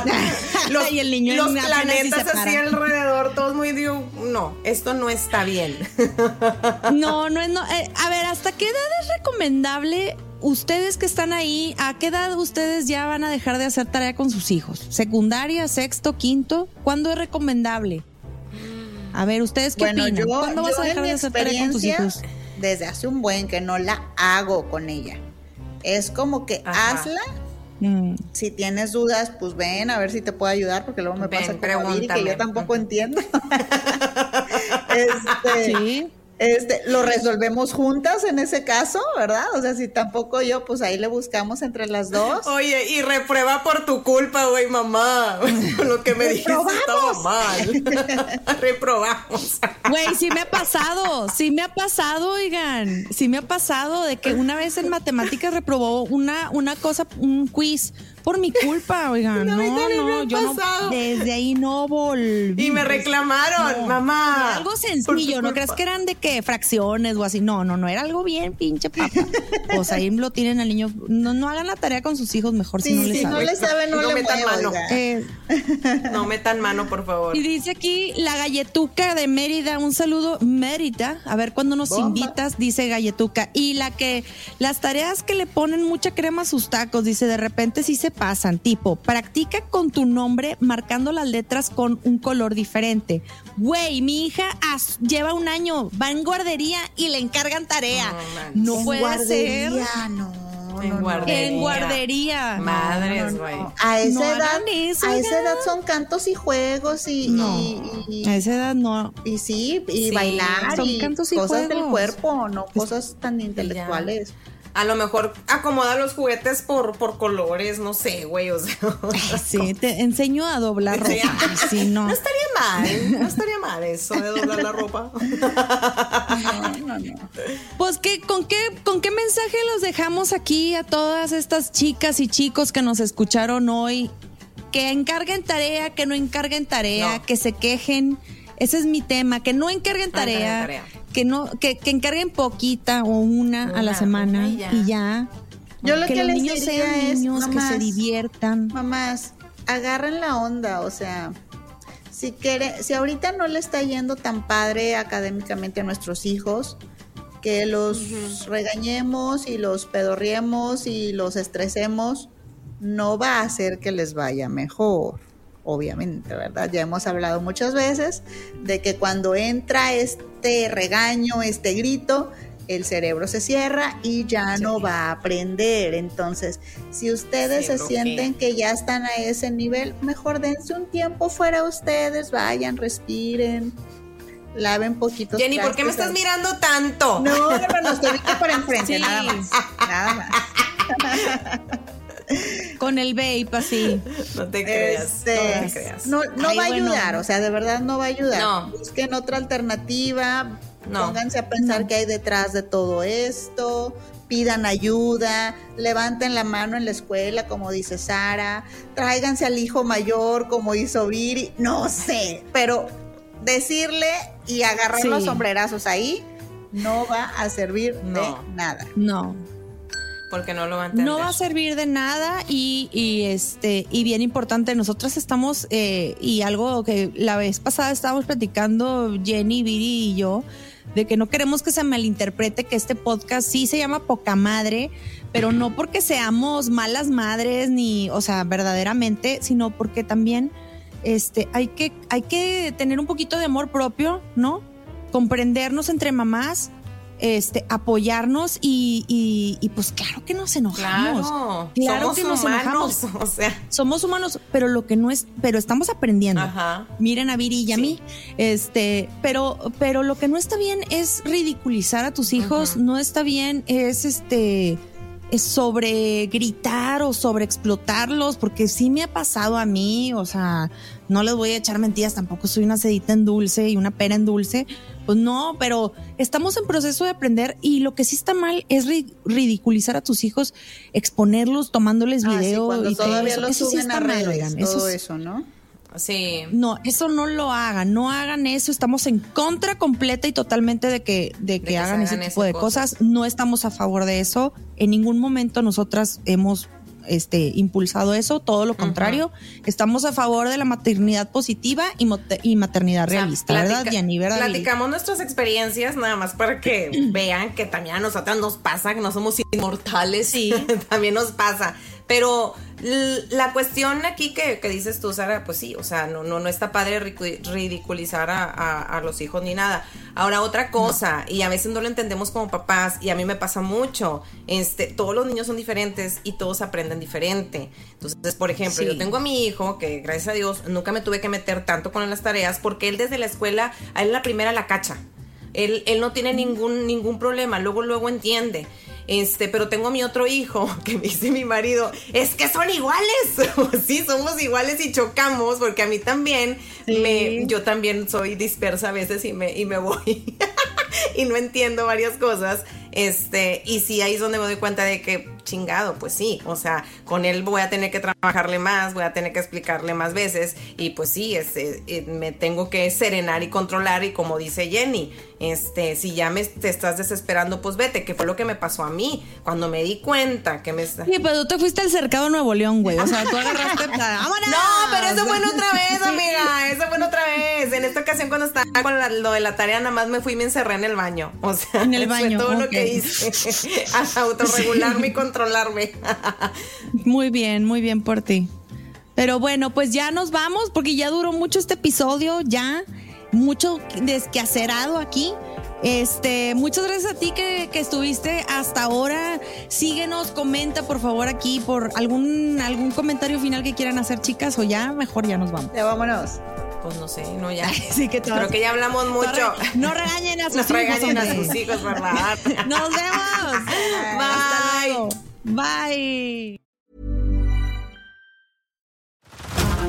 [LAUGHS] los, Y el niño los apenas si planetas para. así alrededor, todos muy. Digo, no, esto no está bien. [LAUGHS] No, no es. No, eh, a ver, ¿hasta qué edad es recomendable? Ustedes que están ahí, ¿a qué edad ustedes ya van a dejar de hacer tarea con sus hijos? ¿Secundaria, sexto, quinto? ¿Cuándo es recomendable? A ver, ¿ustedes qué Bueno, opinan? yo, ¿Cuándo vas a dejar de hacer tarea con tus hijos? desde hace un buen que no la hago con ella. Es como que Ajá. hazla. Mm. Si tienes dudas, pues ven a ver si te puedo ayudar, porque luego me Ven, pasa como a Viri, que yo tampoco entiendo. [LAUGHS] este, Sí. Este, lo resolvemos juntas en ese caso, ¿verdad? O sea, si tampoco yo, pues ahí le buscamos entre las dos. Oye, y reprueba por tu culpa, güey, mamá. [LAUGHS] Lo que me dijiste estaba mal. [LAUGHS] Reprobamos. Güey, sí me ha pasado, sí me ha pasado, oigan, sí me ha pasado de que una vez en matemáticas reprobó una, una cosa, un quiz por mi culpa, oigan. [LAUGHS] No, no, yo no, desde ahí no volví. Y me reclamaron, No. mamá. Algo sencillo, no crees que eran de que fracciones o así. No, no, no, era algo bien pinche papa. Pues ahí lo tienen al niño. No, no hagan la tarea con sus hijos mejor si no les si no saben. le sabe, no, No le metan mano. Eh, No metan mano, por favor. y dice aquí la galletuca de Mérida, un saludo Mérida, a ver cuándo nos Bomba. invitas, dice galletuca. Y la que, las tareas que le ponen mucha crema a sus tacos, dice, de repente sí se pasan, tipo, practica con tu nombre marcando las letras con un color diferente. Güey, mi hija as- lleva un año, va en guardería y le encargan tarea. No. No, En puede ser. guardería, no. En no, no. guardería. En guardería. Madres, no, güey. no. A esa No edad, eso, a esa edad son cantos y juegos y, No, y, y- a esa edad no. y sí, y Sí, bailar son y cantos y cosas del cuerpo, no cosas tan intelectuales. A lo mejor acomoda los juguetes por, por colores, no sé, güey. O sea, [LAUGHS] Sí, te enseño a doblar ropa. Sí. Sí, no. no estaría mal. No estaría mal eso de doblar la ropa. [LAUGHS] Pues ¿qué, con qué con qué mensaje los dejamos aquí a todas estas chicas y chicos que nos escucharon hoy, que encarguen tarea, que no encarguen tarea, No. que se quejen. Ese es mi tema, que no encarguen No encarguen tarea, tarea. Que no que, que encarguen poquita o una, a la semana y ya. y ya. Yo lo que, los les niños diría sean es, niños, que se diviertan. mamás, agarren la onda, o sea, si quiere, si ahorita no le está yendo tan padre académicamente a nuestros hijos, que los regañemos y los pedorriemos y los estresemos, no va a hacer que les vaya mejor. Obviamente, ¿verdad? Ya hemos hablado muchas veces de que cuando entra este regaño, este grito, el cerebro se cierra y ya no va a aprender. Entonces, si ustedes Se sienten que ya están a ese nivel, mejor dense un tiempo fuera ustedes, vayan, respiren, laven poquitos. Jenny, ¿por qué me estás mirando tanto? no, no, no, estoy para [LAUGHS] enfrente, Sí. nada más. Nada más. [LAUGHS] Con el vape así. [LAUGHS] No te creas. Este, no te creas. no, no Ay, va a bueno. ayudar, o sea, de verdad no va a ayudar. No. Busquen otra alternativa, No. pónganse a pensar qué hay detrás de todo esto, pidan ayuda, levanten la mano en la escuela, como dice Sara, tráiganse al hijo mayor, como hizo Viri, no sé, pero decirle y agarrar Sí. los sombrerazos ahí no va a servir No. de nada. No. Porque no lo va a entender. No va a servir de nada y, y, este y bien importante, nosotras estamos eh, y algo que la vez pasada estábamos platicando Jenny, Viri y yo de que no queremos que se malinterprete que este podcast sí se llama Poca Madre, pero no porque seamos malas madres ni, o sea, verdaderamente, sino porque también este hay que hay que tener un poquito de amor propio, ¿no? Comprendernos entre mamás este, apoyarnos y, y, y, pues claro que nos enojamos. Claro, Claro somos que nos humanos, enojamos. [LAUGHS] o sea. Somos humanos, pero lo que no es, pero estamos aprendiendo. Ajá. Miren a Viri y a Sí. mí. Este, pero, pero lo que no está bien es ridiculizar a tus hijos, no está bien es este eh, sobre gritar o sobre explotarlos, porque sí me ha pasado a mí, o sea, no les voy a echar mentiras, tampoco soy una sedita en dulce y una pera en dulce, pues no, pero estamos en proceso de aprender y lo que sí está mal es ridiculizar a tus hijos, exponerlos, tomándoles ah, video y todavía todo eso. suben a redes, todo eso, ¿no? Sí. No, eso no lo hagan, no hagan eso. Estamos en contra completa y totalmente de que, de que, hagan ese tipo de cosas. No estamos a favor de eso. En ningún momento nosotras hemos este, impulsado eso, todo lo contrario. Estamos a favor de la maternidad positiva y, y maternidad realista, ¿verdad, Platicamos nuestras experiencias nada más para que [CLEARS THROAT] vean que también a nosotras nos pasa, que no somos inmortales. Sí. [LAUGHS] también nos pasa. Pero la cuestión aquí que, dices tú, Sara, pues sí, o sea, no, no, no está padre ridiculizar a, los hijos ni nada. Ahora, otra cosa, y a veces no lo entendemos como papás, y a mí me pasa mucho, este, todos los niños son diferentes y todos aprenden diferente. Entonces, por ejemplo, yo tengo a mi hijo, que gracias a Dios nunca me tuve que meter tanto con las tareas, porque él desde la escuela, a él la primera la cacha. Él, él no tiene ningún, ningún problema, luego, luego entiende. Este, pero tengo mi otro hijo [LAUGHS] que me dice mi marido, es que son iguales. [LAUGHS] sí, somos iguales y chocamos, porque a mí también, me, yo también soy dispersa a veces y me, y me voy [LAUGHS] y no entiendo varias cosas. Este, y sí, ahí es donde me doy cuenta de que chingado, pues sí, o sea, con él voy a tener que trabajarle más, voy a tener que explicarle más veces y pues sí, este, me tengo que serenar y controlar y como dice Jenny, este, si ya me te estás desesperando, pues vete, que fue lo que me pasó a mí cuando me di cuenta que me... Sí, pero tú te fuiste al cercado Nuevo León, güey, o sea, tú agarraste... [LAUGHS] ¡Vámonos! No, pero eso fue otra vez, amiga, eso fue otra vez. En esta ocasión cuando estaba con lo de la tarea, nada más me fui y me encerré en el baño, o sea, en el [LAUGHS] baño, todo lo que hice, [LAUGHS] a autorregularme y controlarme. muy bien, muy bien por ti. Pero bueno, pues ya nos vamos porque ya duró mucho este episodio, ya mucho desquacerado aquí. Este, muchas gracias a ti que, estuviste hasta ahora. Síguenos, comenta por favor aquí por algún, algún comentario final que quieran hacer, chicas, o ya mejor ya nos vamos. Ya vámonos. Pues no sé, no ya. [LAUGHS] sí, que Creo que ya hablamos mucho. No regañen a [LAUGHS] sus hijos. No regañen a sus hijos, ¿verdad? [LAUGHS] Nos vemos. Bye. Bye.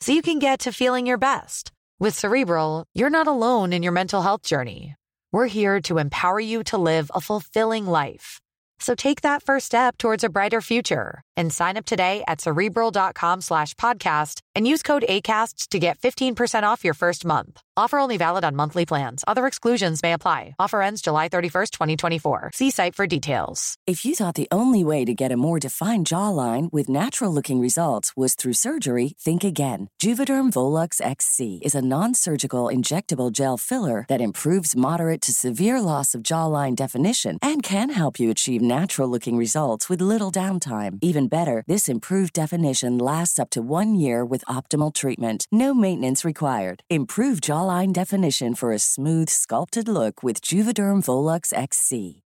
so you can get to feeling your best. With Cerebral, you're not alone in your mental health journey. We're here to empower you to live a fulfilling life. So take that first step towards a brighter future and sign up today at cerebral.com slash podcast and use code ACasts to get 15% off your first month. Offer only valid on monthly plans. Other exclusions may apply. Offer ends July 31st, 2024. See site for details. If you thought the only way to get a more defined jawline with natural looking results was through surgery, think again. Juvederm Volux XC is a non surgical injectable gel filler that improves moderate to severe loss of jawline definition and can help you achieve natural looking results with little downtime. Even better, this improved definition lasts up to one year with optimal treatment. No maintenance required. Improve jawline definition for a smooth, sculpted look with Juvederm Volux XC.